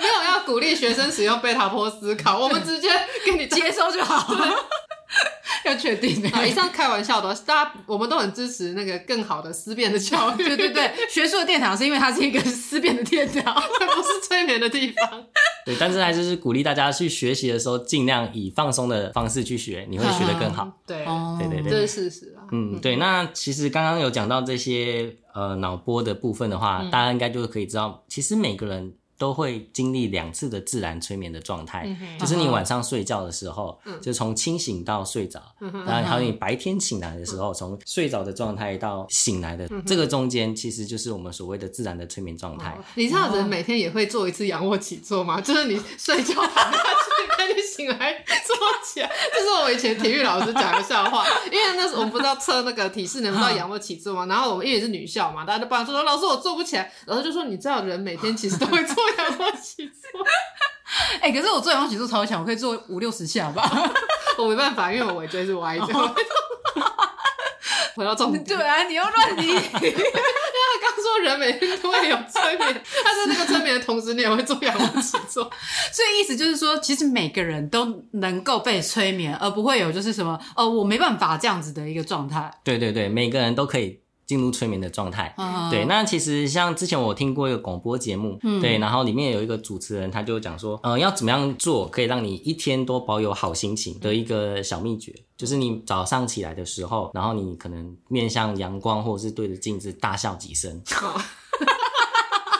没有要鼓励学生使用贝塔波思考，我们直接给你接收就好了。
要确定
啊！以上开玩笑的，大家我们都很支持那个更好的思辨的教育。
对对对，学术的殿堂是因为它是一个思辨的殿堂，
它不是催眠的地方。
对，但是还是是鼓励大家去学习的时候，尽量以放松的方式去学，你会学得更好。嗯、
对，
对
对对，这是事实啊。
嗯，对。那其实刚刚有讲到这些呃脑波的部分的话，嗯、大家应该就可以知道，其实每个人。都会经历两次的自然催眠的状态，嗯、就是你晚上睡觉的时候，嗯、就从清醒到睡着，嗯、然后还有你白天醒来的时候，从、嗯、睡着的状态到醒来的、嗯、这个中间，其实就是我们所谓的自然的催眠状态。
嗯、你这样子每天也会做一次仰卧起坐吗？就是你睡觉躺下去，跟你醒来坐起来。这是我以前体育老师讲的笑话，因为那时候我们不知道测那个体式能不知道仰卧起坐嘛，然后我们因为是女校嘛，大家就帮说说老师我坐不起来，老师就说你知道人每天其实都会做。仰卧起坐，
哎、欸，可是我做仰卧起坐超强，我可以做五六十下吧。
我没办法，因为我尾椎是歪的。回到重点，
对啊，你又乱理。因 为
他刚说人每天都会有催眠，他在那个催眠的同时，你也会做仰卧起坐。
所以意思就是说，其实每个人都能够被催眠，而不会有就是什么哦，我没办法这样子的一个状态。
对对对，每个人都可以。进入催眠的状态，哦、对。那其实像之前我听过一个广播节目，嗯、对，然后里面有一个主持人，他就讲说，呃，要怎么样做可以让你一天都保有好心情的一个小秘诀，就是你早上起来的时候，然后你可能面向阳光，或者是对着镜子大笑几
声。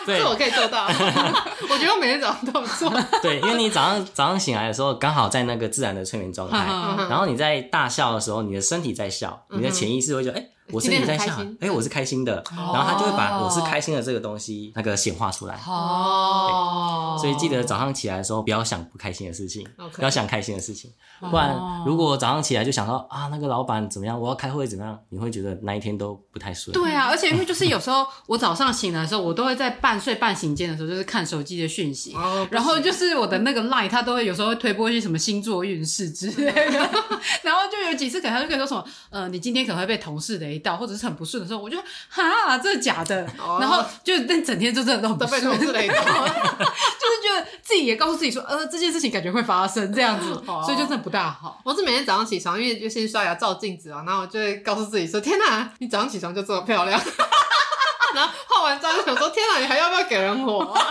这我可以做到。我觉得我每天早上都做。
对，因为你早上早上醒来的时候，刚好在那个自然的催眠状态，嗯、然后你在大笑的时候，你的身体在笑，你的潜意识会觉得，哎。我身体在笑，
哎、
欸，我是开心的，然后他就会把我是开心的这个东西那个显化出来。
哦，
所以记得早上起来的时候不要想不开心的事情不要想开心的事情，不然如果早上起来就想到啊那个老板怎么样，我要开会怎么样，你会觉得那一天都不太顺。
对啊，而且因为就是有时候我早上醒来的时候，我都会在半睡半醒间的时候就是看手机的讯息，哦、然后就是我的那个 line 它都会有时候会推播一些什么星座运势之类的，然后就有几次可能他就可以说什么呃你今天可能会被同事雷到，或者是很不顺的时候，我就哈这是假的，哦、然后就那整天就真的都很不顺，都被同事雷到，就是觉得自己也告诉自己说呃这件事情感觉会发生这样子，哦、所以就真的不大好。
我是每天早上起床，因为就先刷牙照镜子啊，然后我就会告诉自己说天哪，你早上起床就这么漂亮。然后化完妆就想说：“天哪，你还要不要给人活啊？”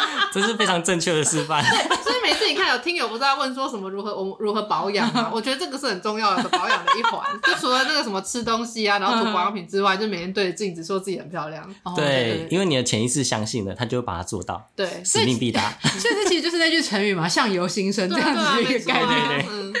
这是非常正确的示范。
对，所以每次你看有听友不是在问说什么如何我如何保养吗？我觉得这个是很重要的保养的一环。就除了那个什么吃东西啊，然后涂保养品之外，就每天对着镜子说自己很漂亮。
对，因为你的潜意识相信了，他就会把它做到。
对，
使命必达。
所以这其实就是那句成语嘛，“相由心生”这样子的一个概念。嗯。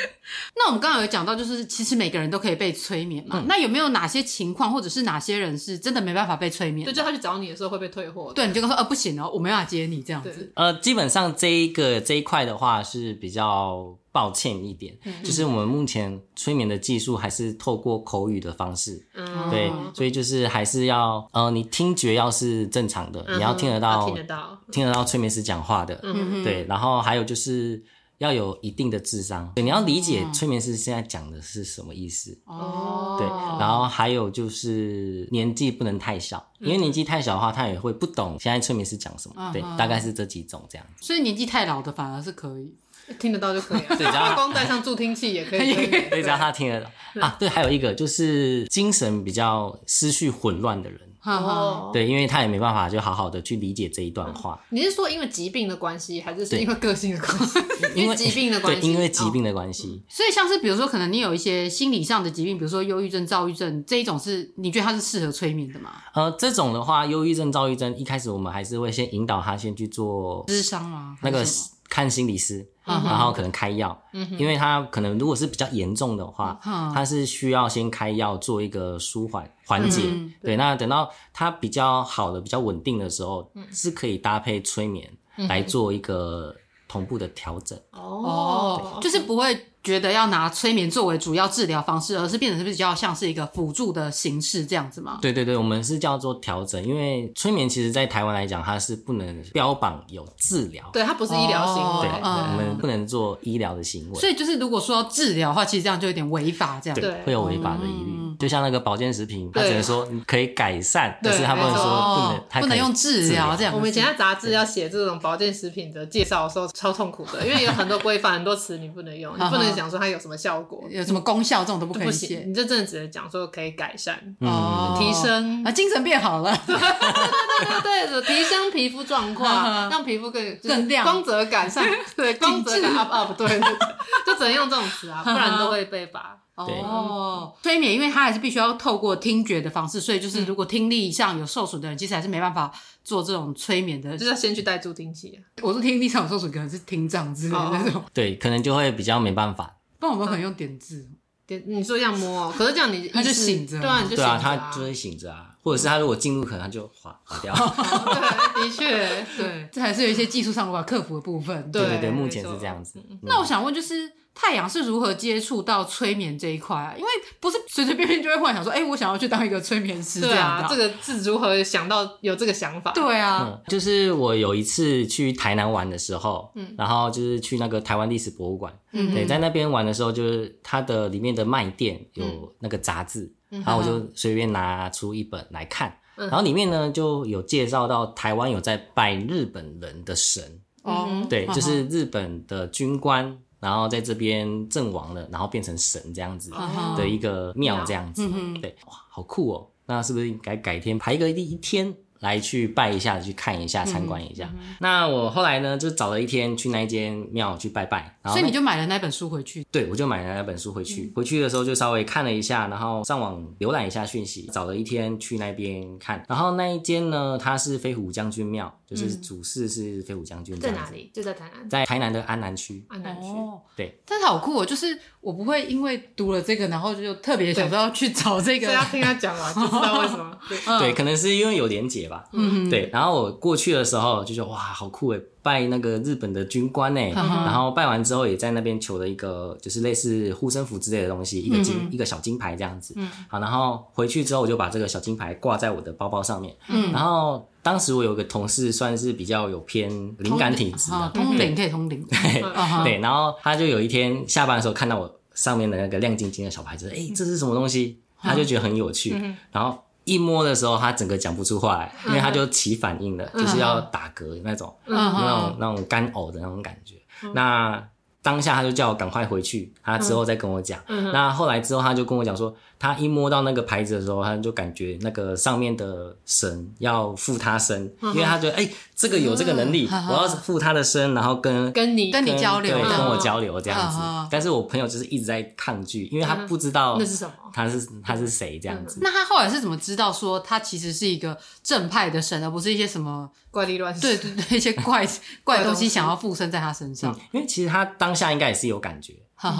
那我们刚刚有讲到，就是其实每个人都可以被催眠嘛。那有没有哪些情况，或者是哪些人是真的没办法被催眠？
就叫他去找你的时候会被退货。
对，你就跟他说，呃，不行哦，我没办法接你这样子。
呃，基本上这一个这一块的话是比较抱歉一点，就是我们目前催眠的技术还是透过口语的方式。嗯。对，所以就是还是要呃，你听觉要是正常的，你要听得到，听得到，听得到催眠师讲话的。嗯。对，然后还有就是。要有一定的智商，对，你要理解催眠师现在讲的是什么意思。哦，对，然后还有就是年纪不能太小，因为年纪太小的话，他也会不懂现在催眠师讲什么。对，大概是这几种这样。
所以年纪太老的反而是可以
听得到就可以了，对，只要光带上助听器也可以。
对，只要他听得到啊。对，还有一个就是精神比较思绪混乱的人。哦，对，因为他也没办法就好好的去理解这一段话。
你是说因为疾病的关系，还是是因为个性的关系？因为 疾病的关系。
对，因为疾病的关系。
所以像是比如说，可能你有一些心理上的疾病，比如说忧郁症、躁郁症这一种，是你觉得它是适合催眠的吗？
呃，这种的话，忧郁症、躁郁症一开始我们还是会先引导他先去做
智商吗？
那个看心理师。然后可能开药，嗯、因为他可能如果是比较严重的话，嗯、他是需要先开药做一个舒缓缓解。嗯、对，那等到他比较好的、比较稳定的时候，嗯、是可以搭配催眠来做一个同步的调整。
哦，对。就是不会。觉得要拿催眠作为主要治疗方式，而是变成是比较像是一个辅助的形式这样子吗？
对对对，我们是叫做调整，因为催眠其实在台湾来讲，它是不能标榜有治疗，
对，它不是医疗行为，
对，我们不能做医疗的行为。
所以就是如果说要治疗的话，其实这样就有点违法，这样
对，会有违法的疑虑。就像那个保健食品，它只能说可以改善，但是他不能说不能，
不能用治疗这样。
我们以前在杂志要写这种保健食品的介绍的时候，超痛苦的，因为有很多规范，很多词你不能用，你不能讲说它有什么效。果
有什么功效？这种都不可以写，
你这真的只能讲说可以改善哦，提升
啊，精神变好了，对
对对对，提升皮肤状况，让皮肤更更亮，光泽感上，对光泽感 up up，对，就只能用这种词啊，不然都会被罚。
哦，催眠，因为他还是必须要透过听觉的方式，所以就是如果听力上有受损的人，其实还是没办法做这种催眠的，
就是要先去戴助听器。
我说听力上有受损，可能是听障之类的那种，
对，可能就会比较没办法。
那我们可能用点字，
点你说这样摸，可是这样你
他就醒着，
对啊，你就
对啊，他就会醒着啊，或者是他如果进入，可能他就滑滑掉。
对，的确，
对，这还是有一些技术上无法克服的部分。
对对对，目前是这样子。
那我想问就是。太阳是如何接触到催眠这一块啊？因为不是随随便便就会幻想说，哎、欸，我想要去当一个催眠师这样的。对啊，
这个是如何想到有这个想法？
对啊、
嗯，就是我有一次去台南玩的时候，嗯，然后就是去那个台湾历史博物馆，嗯，对，在那边玩的时候，就是它的里面的卖店有那个杂志，嗯、然后我就随便拿出一本来看，嗯、然后里面呢就有介绍到台湾有在拜日本人的神，哦，对，就是日本的军官。然后在这边阵亡了，然后变成神这样子的一个庙这样子，对，哇，好酷哦！那是不是应该改天排个一天，来去拜一下，去看一下，参观一下。那我后来呢，就找了一天去那一间庙去拜拜。然后
所以你就买了那本书回去？
对，我就买了那本书回去。回去的时候就稍微看了一下，然后上网浏览一下讯息，找了一天去那边看。然后那一间呢，它是飞虎将军庙，就是主祀是飞虎将军。
在哪里？就在台南。
在台南的安南区。
安南区。
对。
但是好酷哦，就是我不会因为读了这个，然后就特别想要去找这个。
要听他讲完就知道为什么。
对，可能是因为有连结吧。嗯，对。然后我过去的时候就觉得哇，好酷诶，拜那个日本的军官诶。然后拜完之后也在那边求了一个就是类似护身符之类的东西，一个金一个小金牌这样子。好，然后回去之后我就把这个小金牌挂在我的包包上面。嗯。然后当时我有个同事算是比较有偏灵感体质的，
通灵 可以通灵。
对对。然后他就有一天下班的时候看到我上面的那个亮晶晶的小牌子，哎，这是什么东西？他就觉得很有趣，然后。一摸的时候，他整个讲不出话来，因为他就起反应了，就是要打嗝那种，那种那种干呕的那种感觉。那当下他就叫我赶快回去，他之后再跟我讲。那后来之后他就跟我讲说，他一摸到那个牌子的时候，他就感觉那个上面的神要附他身，因为他觉得哎。这个有这个能力，我要附他的身，然后跟
跟你
跟你交流，
对，跟我交流这样子。但是我朋友就是一直在抗拒，因为他不知道那是什么，他是他是谁这样子。
那他后来是怎么知道说他其实是一个正派的神，而不是一些什么
怪力乱神？
对对对，一些怪 怪东西想要附身在他身上。
因为其实他当下应该也是有感觉，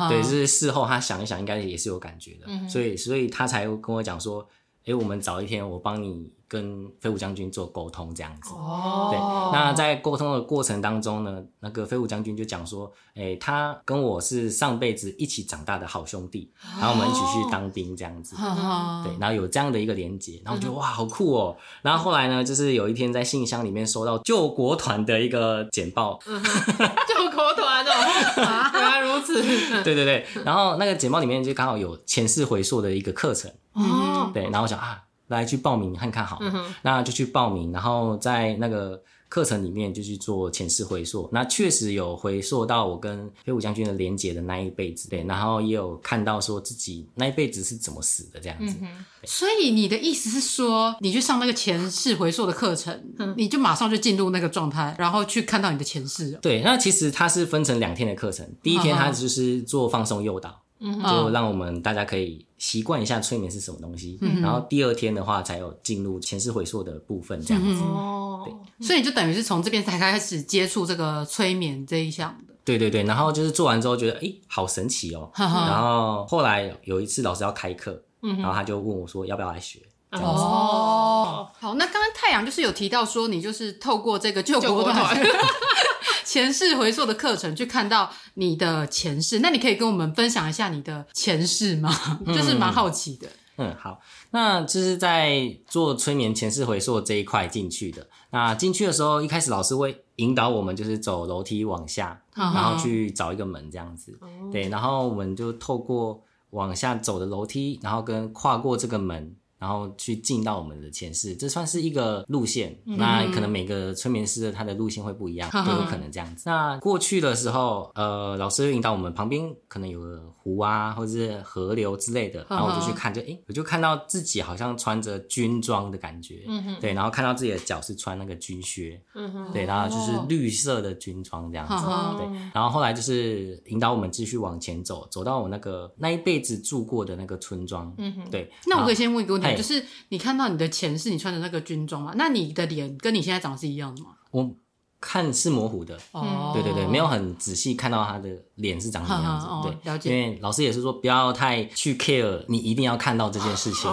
对，就是事后他想一想，应该也是有感觉的，所以所以他才跟我讲说，哎，我们找一天，我帮你。跟飞虎将军做沟通这样子，哦，对，那在沟通的过程当中呢，那个飞虎将军就讲说，哎、欸，他跟我是上辈子一起长大的好兄弟，然后我们一起去当兵这样子，哦、对，然后有这样的一个连接，然后我觉得哇，好酷哦。然后后来呢，就是有一天在信箱里面收到救国团的一个简报，
救国团哦，原来如此，
对对对，然后那个简报里面就刚好有前世回溯的一个课程，哦，对，然后我想啊。来去报名看看好，嗯、那就去报名，然后在那个课程里面就去做前世回溯，那确实有回溯到我跟飞虎将军的连结的那一辈子，对，然后也有看到说自己那一辈子是怎么死的这样子。嗯、
所以你的意思是说，你去上那个前世回溯的课程，嗯、你就马上就进入那个状态，然后去看到你的前世。
对，那其实它是分成两天的课程，第一天它就是做放松诱导。就让我们大家可以习惯一下催眠是什么东西，嗯、然后第二天的话才有进入前世回溯的部分这样子。哦、嗯，
对，所以你就等于是从这边才开始接触这个催眠这一项的。
对对对，然后就是做完之后觉得哎，好神奇哦。呵呵然后后来有一次老师要开课，嗯、然后他就问我说要不要来学。
哦，好，那刚刚太阳就是有提到说你就是透过这个救国团。前世回溯的课程，去看到你的前世，那你可以跟我们分享一下你的前世吗？嗯、就是蛮好奇的。
嗯，好，那就是在做催眠前世回溯这一块进去的。那进去的时候，一开始老师会引导我们，就是走楼梯往下，然后去找一个门这样子。哦、对，然后我们就透过往下走的楼梯，然后跟跨过这个门。然后去进到我们的前世，这算是一个路线。嗯、那可能每个催眠师的他的路线会不一样，都有可能这样子。那过去的时候，呃，老师会引导我们旁边可能有个湖啊，或者是河流之类的，然后我就去看，就诶，我就看到自己好像穿着军装的感觉，嗯、哼对，然后看到自己的脚是穿那个军靴，嗯、哼对，然后就是绿色的军装这样子，哦、对。然后后来就是引导我们继续往前走，走到我那个那一辈子住过的那个村庄，嗯哼对。
那我可以先问一个问题。就是你看到你的前世，你穿的那个军装嘛？那你的脸跟你现在长得是一样的吗？
我看是模糊的，哦，对对对，没有很仔细看到他的脸是长什么样子。哦、对，了解。因为老师也是说不要太去 care，你一定要看到这件事情。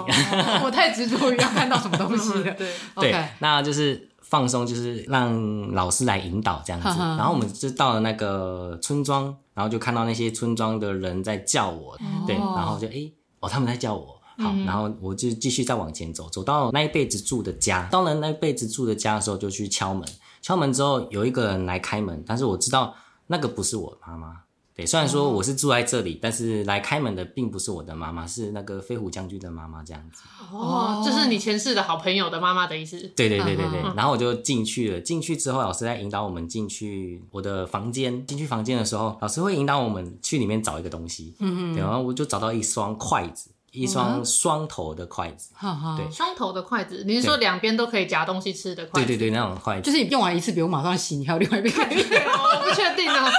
我太执着于要看到什么东西了。
对对、那就是放松，就是让老师来引导这样子。然后我们就到了那个村庄，然后就看到那些村庄的人在叫我，哦、对，然后就哎，哦，他们在叫我。好，然后我就继续再往前走，走到那一辈子住的家。到了那一辈子住的家的时候，就去敲门。敲门之后，有一个人来开门，但是我知道那个不是我妈妈。对，虽然说我是住在这里，但是来开门的并不是我的妈妈，是那个飞虎将军的妈妈这样子。
哦，就是你前世的好朋友的妈妈的意思。
对对对对对。然后我就进去了。进去之后，老师在引导我们进去我的房间。进去房间的时候，老师会引导我们去里面找一个东西。嗯嗯。然后我就找到一双筷子。一双双头的筷子，对，
双头的筷子，你是说两边都可以夹东西吃的筷子？
对对对，那种筷子，
就是你用完一次，比如马上洗，你还有另外一边。
我不确定哦。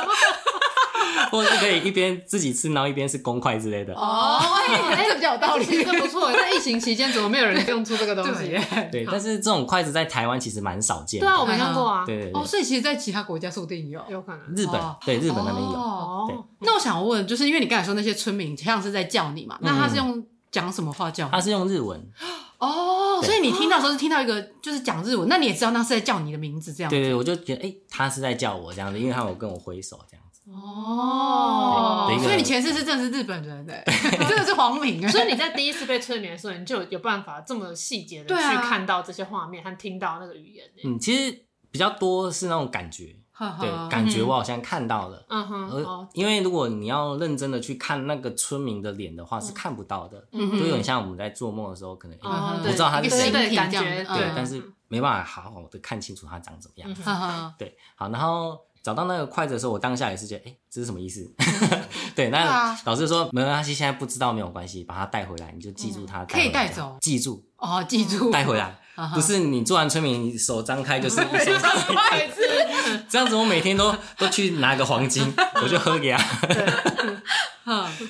或者是可以一边自己吃，然后一边是公筷之类的。
哦，哎，这比较有道理，
这不错。在疫情期间，怎么没有人用出这个东西？
对，但是这种筷子在台湾其实蛮少见。
对啊，我没看过啊。
对对。
哦，所以其实，在其他国家说不定有，
有可能。
日本对日本那边有。
哦。那我想问，就是因为你刚才说那些村民像是在叫你嘛？那他是用讲什么话叫？
他是用日文。
哦，所以你听到的时候是听到一个就是讲日文，那你也知道那是在叫你的名字这样。
对对，我就觉得哎，他是在叫我这样子，因为他有跟我挥手这样。
哦，所以你前世是真的是日本人哎，真的是皇民。
所以你在第一次被催眠的时候，你就有办法这么细节的去看到这些画面和听到那个语言。
嗯，其实比较多是那种感觉，对，感觉我好像看到了。
嗯哼，
因为如果你要认真的去看那个村民的脸的话，是看不到的，就有点像我们在做梦的时候，可能我知道他是谁，
对，感觉
对，但是没办法好好的看清楚他长怎么样。对，好，然后。找到那个筷子的时候，我当下也是觉得，哎，这是什么意思？对，那老师说没关系，现在不知道没有关系，把它带回来，你就记住它，
可以带走，
记住。
哦，记住。
带回来，不是你做完催眠，你手张开就是一双筷子，这样子我每天都都去拿个黄金，我就喝给他。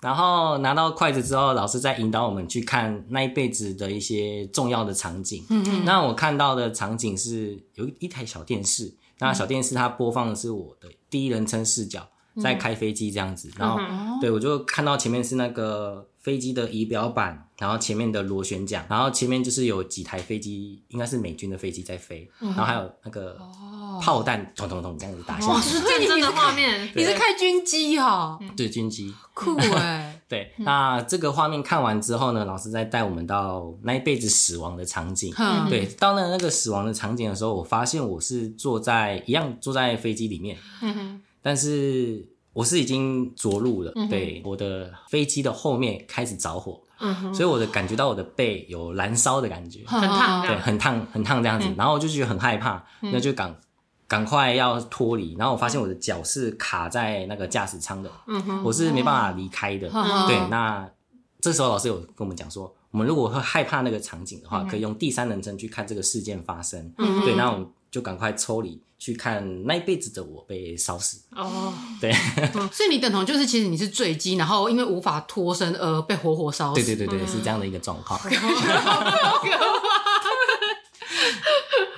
然后拿到筷子之后，老师再引导我们去看那一辈子的一些重要的场景。嗯嗯，那我看到的场景是有一台小电视。那小电视它播放的是我的第一人称视角，在开飞机这样子，然后对，我就看到前面是那个飞机的仪表板，然后前面的螺旋桨，然后前面就是有几台飞机，应该是美军的飞机在飞，然后还有那个炮弹咚咚咚这样子打下来，
哇，是认真的画面，
你是开军机哈？
对，军机，
酷哎。
对，那这个画面看完之后呢，老师再带我们到那一辈子死亡的场景。嗯，对，到了那个死亡的场景的时候，我发现我是坐在一样坐在飞机里面，嗯，但是我是已经着陆了，对，我的飞机的后面开始着火，嗯，所以我的感觉到我的背有燃烧的感觉，
很烫，
对，很烫，很烫这样子，然后我就觉得很害怕，那就赶。赶快要脱离，然后我发现我的脚是卡在那个驾驶舱的，嗯哼，我是没办法离开的。嗯、对，那这时候老师有跟我们讲说，我们如果会害怕那个场景的话，嗯、可以用第三人称去看这个事件发生。嗯哼，对，那我们就赶快抽离去看那一辈子的我被烧死。哦，对，
所以你等同就是其实你是坠机，然后因为无法脱身而被活活烧死。
对对对对，是这样的一个状况。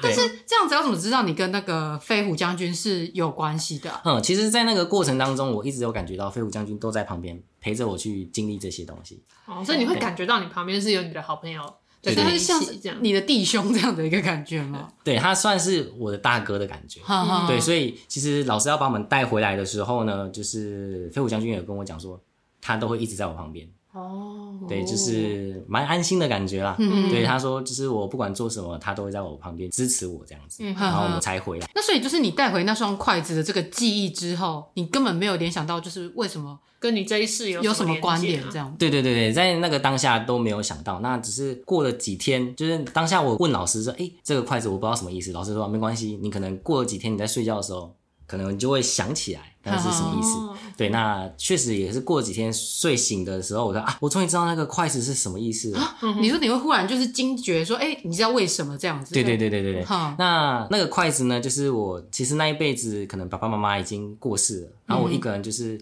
但是这样子要怎么知道你跟那个飞虎将军是有关系的？
嗯，其实，在那个过程当中，我一直有感觉到飞虎将军都在旁边陪着我去经历这些东西。
哦，所以你会感觉到你旁边是有你的好朋友，对，他是像
你的弟兄这样的一个感觉吗？
对，他算是我的大哥的感觉。对，所以其实老师要把我们带回来的时候呢，就是飞虎将军有跟我讲说，他都会一直在我旁边。哦，对，就是蛮安心的感觉啦。嗯，对，他说，就是我不管做什么，他都会在我旁边支持我这样子，然后我们才回来。
那所以就是你带回那双筷子的这个记忆之后，你根本没有联想到，就是为什么
跟你这一世有
有什么关联这样？
对对对对，在那个当下都没有想到，那只是过了几天，就是当下我问老师说，哎，这个筷子我不知道什么意思。老师说没关系，你可能过了几天你在睡觉的时候，可能你就会想起来。那是什么意思？哦、对，那确实也是过几天睡醒的时候，我说啊，我终于知道那个筷子是什么意思了。
你说你会忽然就是惊觉说，哎，你知道为什么这样子？
对对对对对对。嗯、那那个筷子呢，就是我其实那一辈子可能爸爸妈妈已经过世了，然后我一个人就是、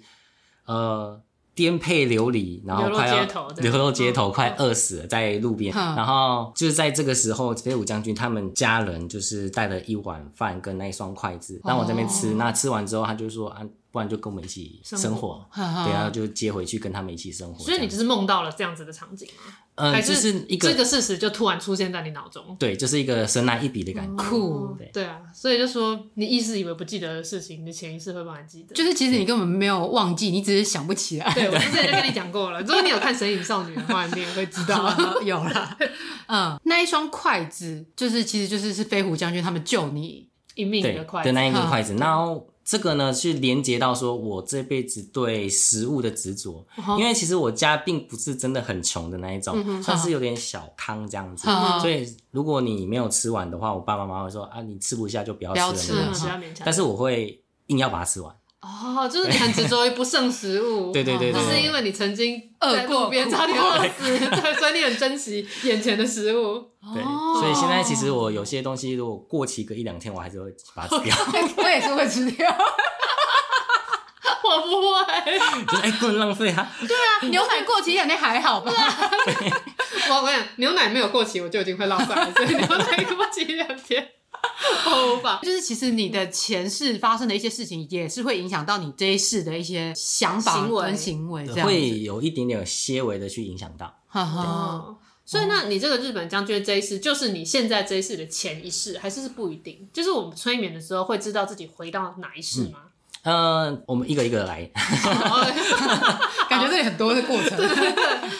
嗯、呃。颠沛流离，然后快要流落街头，快饿死了，在路边。然后就是在这个时候，飞虎将军他们家人就是带了一碗饭跟那一双筷子，让我在那边吃。那吃完之后，他就说啊，不然就跟我们一起生活，对，然后就接回去跟他们一起生活。
所以你就是梦到了这样子的场景吗？
嗯，还是一个
这个事实就突然出现在你脑中。
对，就是一个神来一笔的感觉。
酷，
对啊，所以就说你意识以为不记得的事情，你的潜意识会帮你记得。
就是其实你根本没有忘记，你只是想不起来。
对，我之前就跟你讲过了，如果你有看《神隐少女》的话，你也会知道
有了。嗯，那一双筷子，就是其实就是是飞虎将军他们救你
一命的筷子
的那一个筷子，然后。这个呢，是连接到说我这辈子对食物的执着，因为其实我家并不是真的很穷的那一种，算是有点小康这样子。所以如果你没有吃完的话，我爸爸妈妈会说啊，你吃不下就不要吃了。但是我会硬要把它吃完。
哦，就是你很执着于不剩食物，
对对对就，
是因为你曾经在路边差点饿死，对，所以你很珍惜眼前的食物。
对，所以现在其实我有些东西如果过期个一两天，我还是会把它吃掉。
我也是会吃掉。
我不会，
就是哎，不能浪费啊。
对啊，牛奶过期两天还好吧？
我我跟你讲，牛奶没有过期，我就已经会浪费了。所以牛奶过期两天。无法，
就是其实你的前世发生的一些事情，也是会影响到你这一世的一些想法跟行为，这样
会有一点点些微的去影响到。
哈哈，所以那你这个日本将军这一世，就是你现在这一世的前一世，还是是不一定？就是我们催眠的时候会知道自己回到哪一世吗？
嗯，我们一个一个来，
感觉这里很多的过程。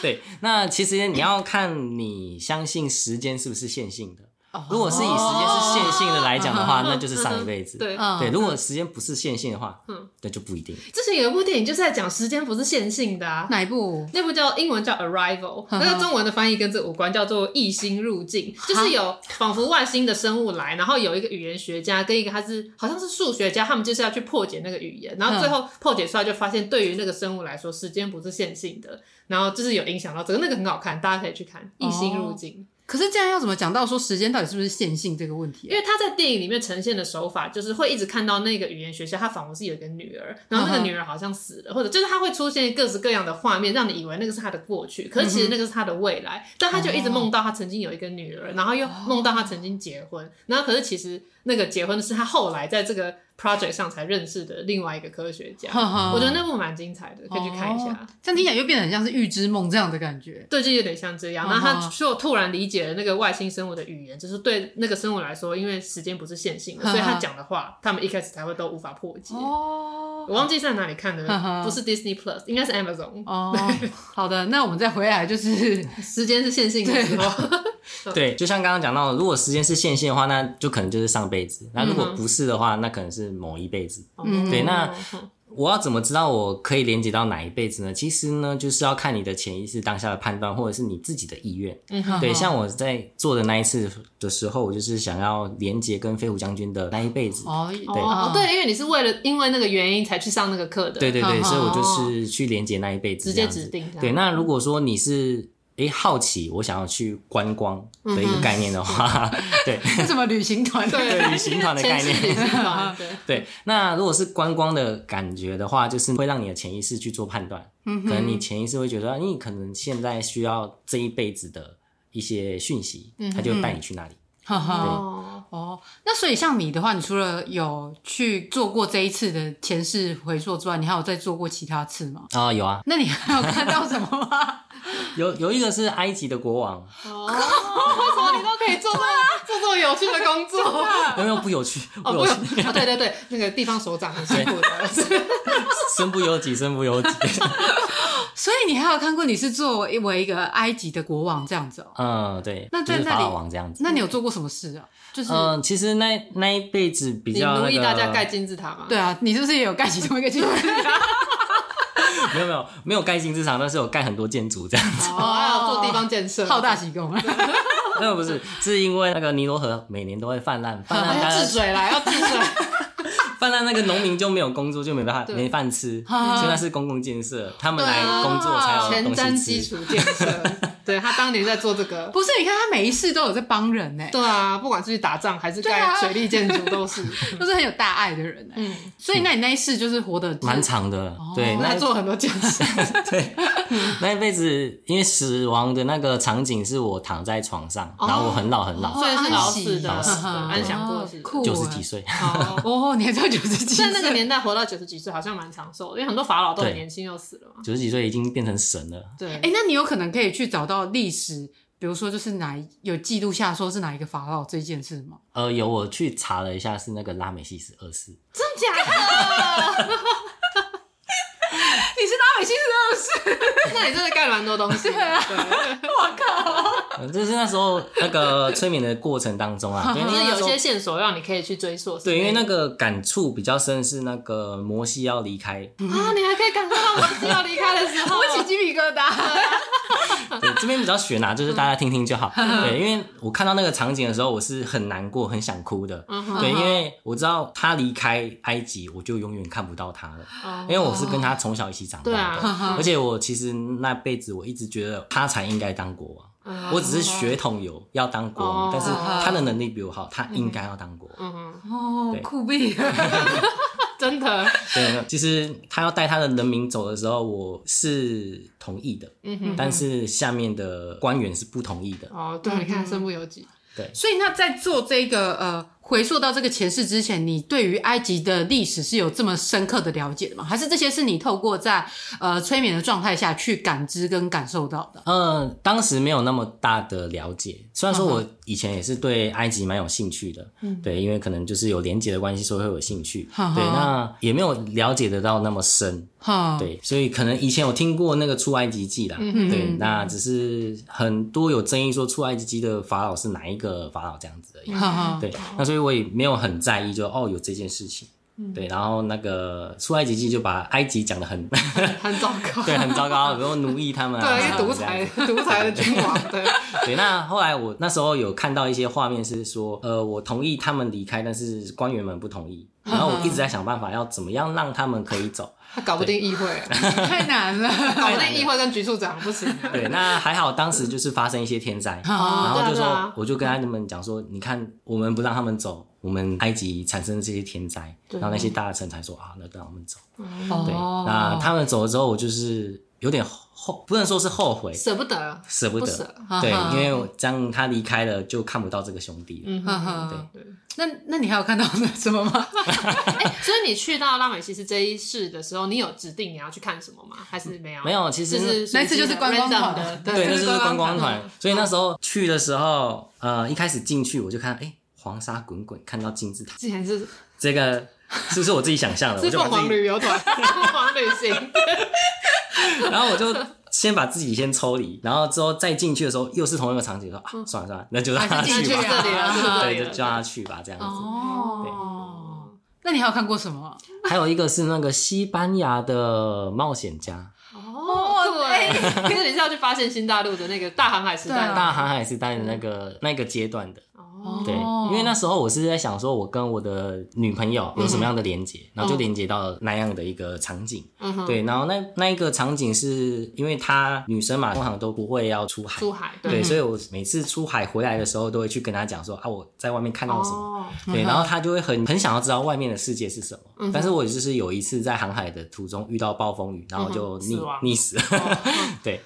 对，那其实你要看你相信时间是不是线性的。如果是以时间是线性的来讲的话，那就是上一辈子。对对，如果时间不是线性的话，嗯，那就不一定。
之前有一部电影就是在讲时间不是线性的啊，
哪一部？
那部叫英文叫 Arrival，那个中文的翻译跟这无关，叫做异星入境，就是有仿佛外星的生物来，然后有一个语言学家跟一个他是好像是数学家，他们就是要去破解那个语言，然后最后破解出来就发现，对于那个生物来说，时间不是线性的，然后就是有影响到这个，那个很好看，大家可以去看异星入境。
可是这样要怎么讲到说时间到底是不是线性这个问题？
因为他在电影里面呈现的手法，就是会一直看到那个语言学校，他仿佛是有一个女儿，然后那个女儿好像死了，或者就是他会出现各式各样的画面，让你以为那个是他的过去，可是其实那个是他的未来。但他就一直梦到他曾经有一个女儿，然后又梦到他曾经结婚，然后可是其实那个结婚的是他后来在这个。Project 上才认识的另外一个科学家，我觉得那部蛮精彩的，可以去看一下。
这样听起来又变得很像是预知梦这样的感觉，
对，就有点像这样。然后他就突然理解了那个外星生物的语言，就是对那个生物来说，因为时间不是线性的，所以他讲的话，他们一开始才会都无法破解。哦，我忘记在哪里看的，不是 Disney Plus，应该是 Amazon。哦，
好的，那我们再回来，就是
时间是线性的时候。
对，就像刚刚讲到的，如果时间是线性的话，那就可能就是上辈子；那如果不是的话，那可能是某一辈子。嗯，对。那我要怎么知道我可以连接到哪一辈子呢？其实呢，就是要看你的潜意识当下的判断，或者是你自己的意愿。嗯，对。像我在做的那一次的时候，我就是想要连接跟飞虎将军的那一辈子。哦，对
哦，对，因为你是为了因为那个原因才去上那个课的。
对对对，所以我就是去连接那一辈子，
直接指定。
对，那如果说你是。哎，好奇，我想要去观光的一个概念的话，对，
什么旅行团？
对，旅行团的概念。对，那如果是观光的感觉的话，就是会让你的潜意识去做判断，可能你潜意识会觉得，你可能现在需要这一辈子的一些讯息，他就带你去那里。
哦哦，那所以像你的话，你除了有去做过这一次的前世回溯之外，你还有再做过其他次吗？
啊，有啊。
那你还有看到什么吗？
有有一个是埃及的国王
哦，为什么你都可以做做做做有趣的工作？
没有不有趣，不有趣。
对对对，那个地方首长很辛苦的，
身不由己，身不由己。
所以你还有看过你是作为一个埃及的国王这样子哦？
嗯，对。
那在那里
王这样子，
那你有做过什么事啊？就是
嗯，其实那那一辈子比较
你奴役大家盖金字塔吗？
对啊，你是不是也有盖其中一个金字塔？
没有没有没有盖金字塔，但是有盖很多建筑这样子。
哦，还要做地方建设，
好大喜功。
没有不是，是因为那个尼罗河每年都会泛滥，泛滥
要治水啦，要治水。
泛滥那个农民就没有工作，就没办法没饭吃，所以那是公共建设，他们来工作才有东西吃。
前瞻基础建设。对，他当年在做这个，
不是？你看他每一世都有在帮人呢。
对啊，不管是去打仗还是盖水利建筑，都是
都是很有大爱的人。嗯，所以那你那一世就是活得
蛮长的，对，
那做很多建设。
对，那一辈子因为死亡的那个场景是我躺在床上，然后我很老很老，
所以是老死的，安详过世，
九十几岁。
哦，你还做九十几岁？
在那个年代活到九十几岁好像蛮长寿，因为很多法老都很年轻就死了嘛。
九十几岁已经变成神了。
对，
哎，那你有可能可以去找到。历史，比如说，就是哪有记录下说是哪一个法老这件事吗？
呃，有，我去查了一下，是那个拉美西斯二世。
真假的？
你是拉美西斯二世？
那你真的盖了蛮多东西。对啊，
我靠！
就是那时候那个催眠的过程当中啊，
就是有些线索让你可以去追溯。
对，因为那个感触比较深，是那个摩西要离开
啊，你还可以感受到摩西要离开的时候，
我起鸡皮疙瘩。
对，这边比较悬啊，就是大家听听就好。对，因为我看到那个场景的时候，我是很难过、很想哭的。对，因为我知道他离开埃及，我就永远看不到他了。因为我是跟他从小一起长大的，而且我其实那辈子我一直觉得他才应该当国王，我只是血统有要当国王，但是他的能力比我好，他应该要当国王。
哦，酷毙。
真的，
对，其实他要带他的人民走的时候，我是同意的，嗯哼，但是下面的官员是不同意的。
哦，对，你看，身不由己。
对，
所以那在做这个呃。回溯到这个前世之前，你对于埃及的历史是有这么深刻的了解的吗？还是这些是你透过在呃催眠的状态下去感知跟感受到的？
嗯，当时没有那么大的了解。虽然说我以前也是对埃及蛮有兴趣的，嗯，对，因为可能就是有连结的关系，所以会有兴趣。嗯、对，那也没有了解得到那么深。哈，对，所以可能以前有听过那个出埃及记啦，嗯哼，对，那只是很多有争议说出埃及记的法老是哪一个法老这样子而已，哈哈，对，那所以我也没有很在意就，就哦有这件事情，嗯、对，然后那个出埃及记就把埃及讲的很
很糟糕，
对，很糟糕，比如奴役他们、啊，
对，独裁独裁的君王，对，
对，那后来我那时候有看到一些画面是说，呃，我同意他们离开，但是官员们不同意，然后我一直在想办法要怎么样让他们可以走。
他搞不定议会，
太难了。
搞不定议会跟局处长不行。
对，那还好，当时就是发生一些天灾，然后就说，我就跟他们讲说，你看，我们不让他们走，我们埃及产生这些天灾，然后那些大臣才说啊，那让他们走。对，那他们走了之后，我就是有点后，不能说是后悔，
舍不得，
舍不得。对，因为这样他离开了，就看不到这个兄弟了。对。
那那你还有看到那什么吗？
欸、所以你去到拉美西斯这一世的时候，你有指定你要去看什么吗？还是没有？
没有，其实
是那次就是观光团的，
对，那是观光团。所以那时候去的时候，呃，一开始进去我就看，哎、欸，黄沙滚滚，看到金字塔。
之前是
这个，是不是我自己想象的？
是凤凰旅游团，凤凰旅行。
然后我就。先把自己先抽离，然后之后再进去的时候，又是同一个场景，说啊，算了算了，那就让他去吧，对，就叫他去吧，这样子。
哦，那你还有看过什么？
还有一个是那个西班牙的冒险家。
哦，对，其实你是要去发现新大陆的那个大航海时代，
大航海时代的那个那个阶段的。对，因为那时候我是在想说，我跟我的女朋友有什么样的连接，然后就连接到那样的一个场景。对，然后那那一个场景是因为她女生嘛，通常都不会要出海。
出海，
对，所以我每次出海回来的时候，都会去跟她讲说啊，我在外面看到什么。对，然后她就会很很想要知道外面的世界是什么。嗯但是我就是有一次在航海的途中遇到暴风雨，然后就溺溺死。了。对，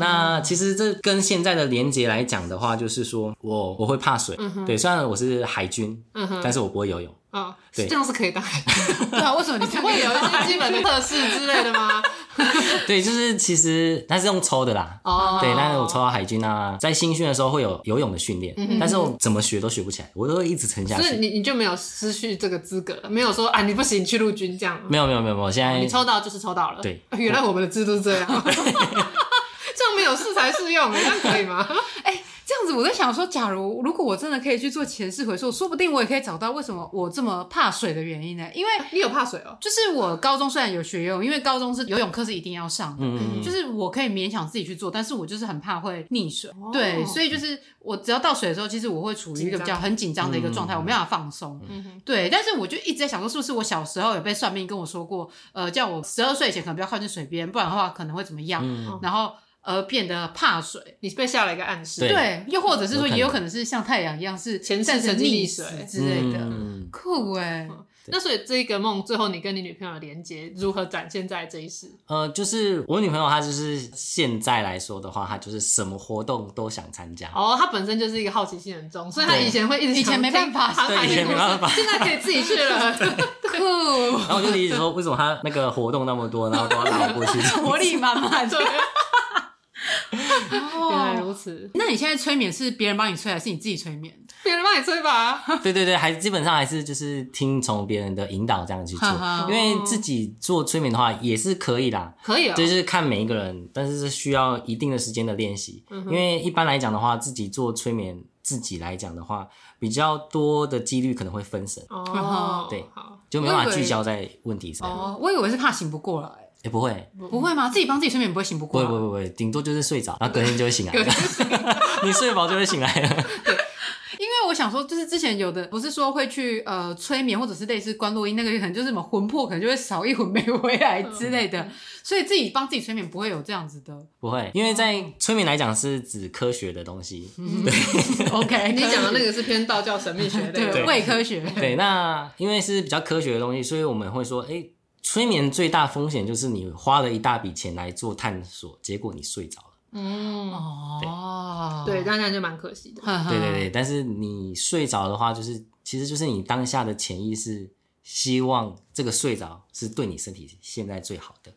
那其实这跟现在的连接来讲的话，就是说我我会怕水。对，虽然我是海军，嗯哼，但是我不会游泳。
啊，对，这样是可以当海军。
对啊，为什么你不会有一些
基本的测试之类的吗？
对，就是其实它是用抽的啦。哦。对，但是我抽到海军啊，在新训的时候会有游泳的训练，但是我怎么学都学不起来，我都会一直沉下去。
所以你你就没有失去这个资格，没有说啊你不行去陆军这样。
没有没有没有，没有现在
你抽到就是抽到了。
对，
原来我们的制度是这样。这样没有适才适用，这样可以吗？
哎。这样子我在想说，假如如果我真的可以去做前世回溯，说不定我也可以找到为什么我这么怕水的原因呢？因为
你有怕水哦，
就是我高中虽然有学游泳，因为高中是游泳课是一定要上的，嗯，就是我可以勉强自己去做，但是我就是很怕会溺水，对，所以就是我只要到水的时候，其实我会处于一个比较很紧张的一个状态，我没办法放松，对，但是我就一直在想说，是不是我小时候有被算命跟我说过，呃，叫我十二岁前可能不要靠近水边，不然的话可能会怎么样，然后。而变得怕水，
你被下了一个暗示。
对，又或者是说，也有可能是像太阳一样，是前世曾经溺水之类的。酷哎！
那所以这一个梦，最后你跟你女朋友的连接如何展现在这一世？
呃，就是我女朋友，她就是现在来说的话，她就是什么活动都想参加。
哦，她本身就是一个好奇心很重，所以她以前会一直
以前没办法，
对，以前没办法，
现在可以自己去了。
酷。
然后我就理解说，为什么她那个活动那么多，然后都要拉我过去，
活力满满。对。
原来如此，
那你现在催眠是别人帮你催，还是你自己催眠？
别人帮你催吧。
对对对，还基本上还是就是听从别人的引导这样去做，因为自己做催眠的话也是可以啦，
可以啊，
就是看每一个人，但是是需要一定的时间的练习。因为一般来讲的话，自己做催眠，自己来讲的话，比较多的几率可能会分神。哦，对，就没办法聚焦在问题上。
哦，我以为是怕醒不过来。
也不会，
不会吗？自己帮自己睡眠不会醒不过来？
不会，不会，不会，顶多就是睡着，然后隔天就会醒来了。你睡饱就会醒来了。
对。想说，就是之前有的不是说会去呃催眠，或者是类似观落音那个，可能就是什么魂魄，可能就会少一魂没回来之类的，所以自己帮自己催眠不会有这样子的，
不会，因为在催眠来讲是指科学的东西。
对，OK，
你讲的那个是偏道教神秘学的，
对，伪科学。
对，那因为是比较科学的东西，所以我们会说，哎，催眠最大风险就是你花了一大笔钱来做探索，结果你睡着了。
嗯哦，对，那那就蛮可惜的。
对对对，但是你睡着的话，就是其实就是你当下的潜意识希望这个睡着是对你身体现在最好的。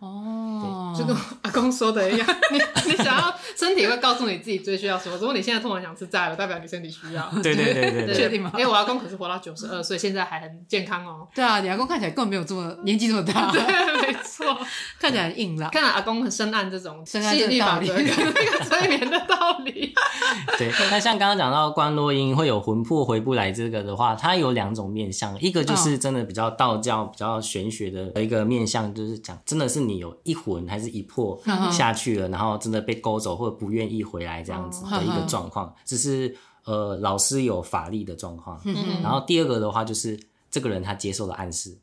哦，
就跟阿公说的一样，你你想要身体会告诉你自己最需要什么。如果你现在突然想吃炸了，代表你身体需要。
对对对对，
确定吗？因为我阿公可是活到九十二岁，现在还很健康哦。
对啊，你阿公看起来根本没有这么年纪这么大。
对，没错，
看起来很硬朗。
看来阿公很深谙这种
深谙的道理，
那个催眠的道理。
对，那像刚刚讲到关落阴会有魂魄回不来这个的话，它有两种面向，一个就是真的比较道教、比较玄学的一个面向，就是讲真的是你有一魂还是一魄下去了，然后真的被勾走或者不愿意回来这样子的一个状况，只是呃老师有法力的状况。然后第二个的话就是这个人他接受了暗示。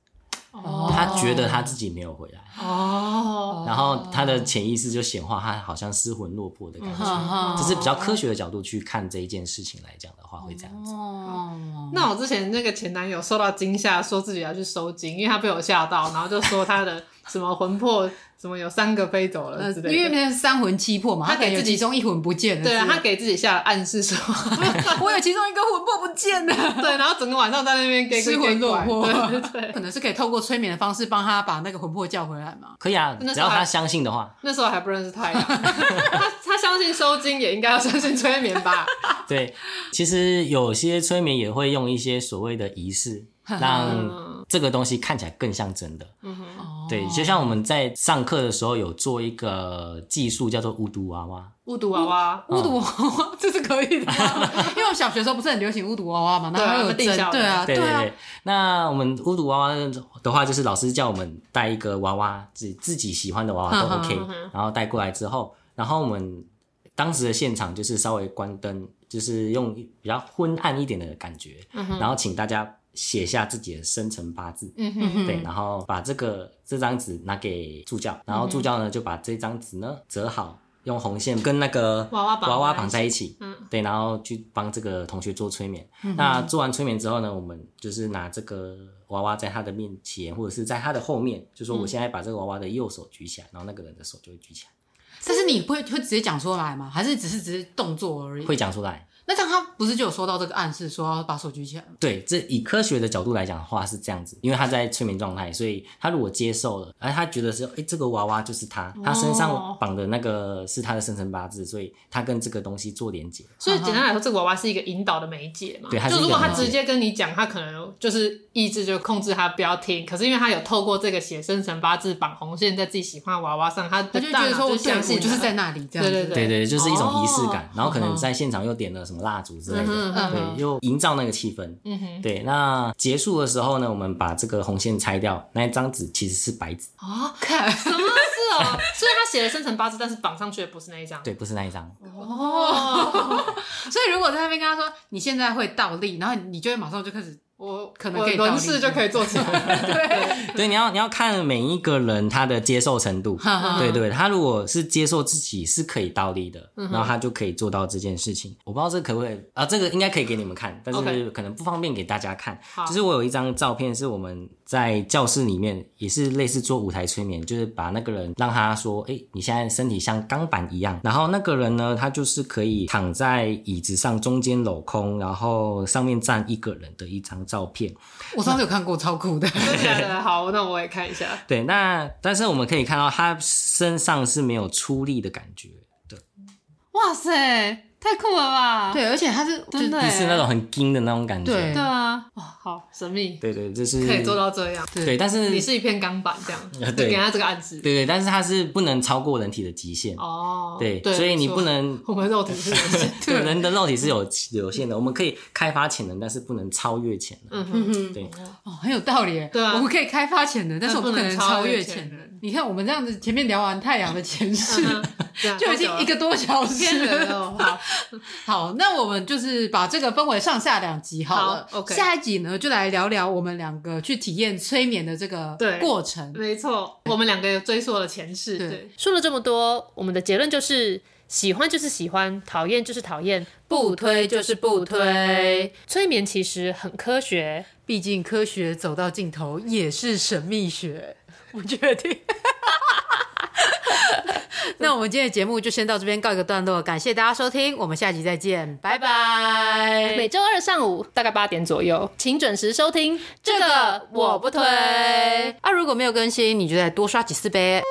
哦，他觉得他自己没有回来哦，然后他的潜意识就显化，他好像失魂落魄的感觉。这是比较科学的角度去看这一件事情来讲的话，会这样子。
哦，那我之前那个前男友受到惊吓，说自己要去收金，因为他被我吓到，然后就说他的什么魂魄。什么有三个飞走了之类的？因
为那是三魂七魄嘛，他给自己其中一魂不见了。
对啊，他给自己下了暗示说，
我有其中一个魂魄不见了。
对，然后整个晚上在那边失魂落魄。对对，
可能是可以透过催眠的方式帮他把那个魂魄叫回来嘛？
可以啊，只要他相信的话。
那时候还不认识太阳，他他相信收金，也应该要相信催眠吧？
对，其实有些催眠也会用一些所谓的仪式。让这个东西看起来更像真的，嗯哼，对，就像我们在上课的时候有做一个技术叫做巫毒娃娃，
巫毒娃娃，
巫毒娃娃，这是可以的，因为我小学时候不是很流行巫毒娃娃嘛，那还有定下，对啊，
对对对。那我们巫毒娃娃的话，就是老师叫我们带一个娃娃，自己自己喜欢的娃娃都 OK，然后带过来之后，然后我们当时的现场就是稍微关灯，就是用比较昏暗一点的感觉，然后请大家。写下自己的生辰八字，嗯哼，对，然后把这个这张纸拿给助教，然后助教呢就把这张纸呢折好，用红线跟那个娃娃娃娃绑在一起，嗯，对，然后去帮这个同学做催眠。那做完催眠之后呢，我们就是拿这个娃娃在他的面前，或者是在他的后面，就说我现在把这个娃娃的右手举起来，然后那个人的手就会举起来。
但是你会会直接讲出来吗？还是只是只是动作而已？
会讲出来。
那这样他不是就有收到这个暗示，说要把手举起来？
对，这以科学的角度来讲的话是这样子，因为他在催眠状态，所以他如果接受了，而他觉得是，哎，这个娃娃就是他，他身上绑的那个是他的生辰八字，所以他跟这个东西做连接。
所以简单来说，这个娃娃是一个引导的媒介嘛？
对，
就如果他直接跟你讲，他可能就是意志就控制他不要听，可是因为他有透过这个写生辰八字绑红线在自己喜欢的娃娃上，他就觉得说，我相信就是在那里，这样
对
对
对对，就是一种仪式感，然后可能在现场又点了什么蜡烛之类的。嗯、对，又营造那个气氛。嗯哼，对。那结束的时候呢，我们把这个红线拆掉，那一张纸其实是白纸。
哦，看什么是哦？所以他写了生辰八字，但是绑上去的不是那一张。
对，不是那一张。
哦。所以如果在那边跟他说你现在会倒立，然后你就会马上就开始。我可能可以轮式就可以做起来，
对。
对，你要你要看每一个人他的接受程度，对对，他如果是接受自己是可以倒立的，然后他就可以做到这件事情。我不知道这可不可以啊？这个应该可以给你们看，但是可能不方便给大家看。就是我有一张照片，是我们在教室里面也是类似做舞台催眠，就是把那个人让他说：“哎，你现在身体像钢板一样。”然后那个人呢，他就是可以躺在椅子上，中间镂空，然后上面站一个人的一张。照片，
我上次有看过，超酷的。
好，那我也看一下。
对，那但是我们可以看到他身上是没有出力的感觉的。
哇塞！太酷了吧！
对，而且他是真的，
是那种很硬的那种感觉。
对
对啊，哇，好神秘。
对对，就是
可以做到这样。
对，但是
你是一片钢板这样，对，给他这个暗示。
对对，但是它是不能超过人体的极限。哦。对，所以你不能。
我们肉体是有限，
对，人的肉体是有 有限的。我们可以开发潜能，但是不能超越潜能。嗯哼哼。对。
哦，很有道理。
对啊。
我们可以开发潜能，但是我们不能超越潜能。你看我们这样子，前面聊完太阳的前世，
嗯、
就已经一个多小时了。好，好，那我们就是把这个分为上下两集好了。
好 OK，
下一集呢，就来聊聊我们两个去体验催眠的这个过程。
没错，我们两个也追溯了前世。对，
对
说了这么多，我们的结论就是。喜欢就是喜欢，讨厌就是讨厌，不推就是不推。催眠其实很科学，
毕竟科学走到尽头也是神秘学。我确定。那我们今天的节目就先到这边告一个段落，感谢大家收听，我们下集再见，拜拜。
每周二上午大概八点左右，请准时收听。这个我不推。
啊，如果没有更新，你就再多刷几次呗。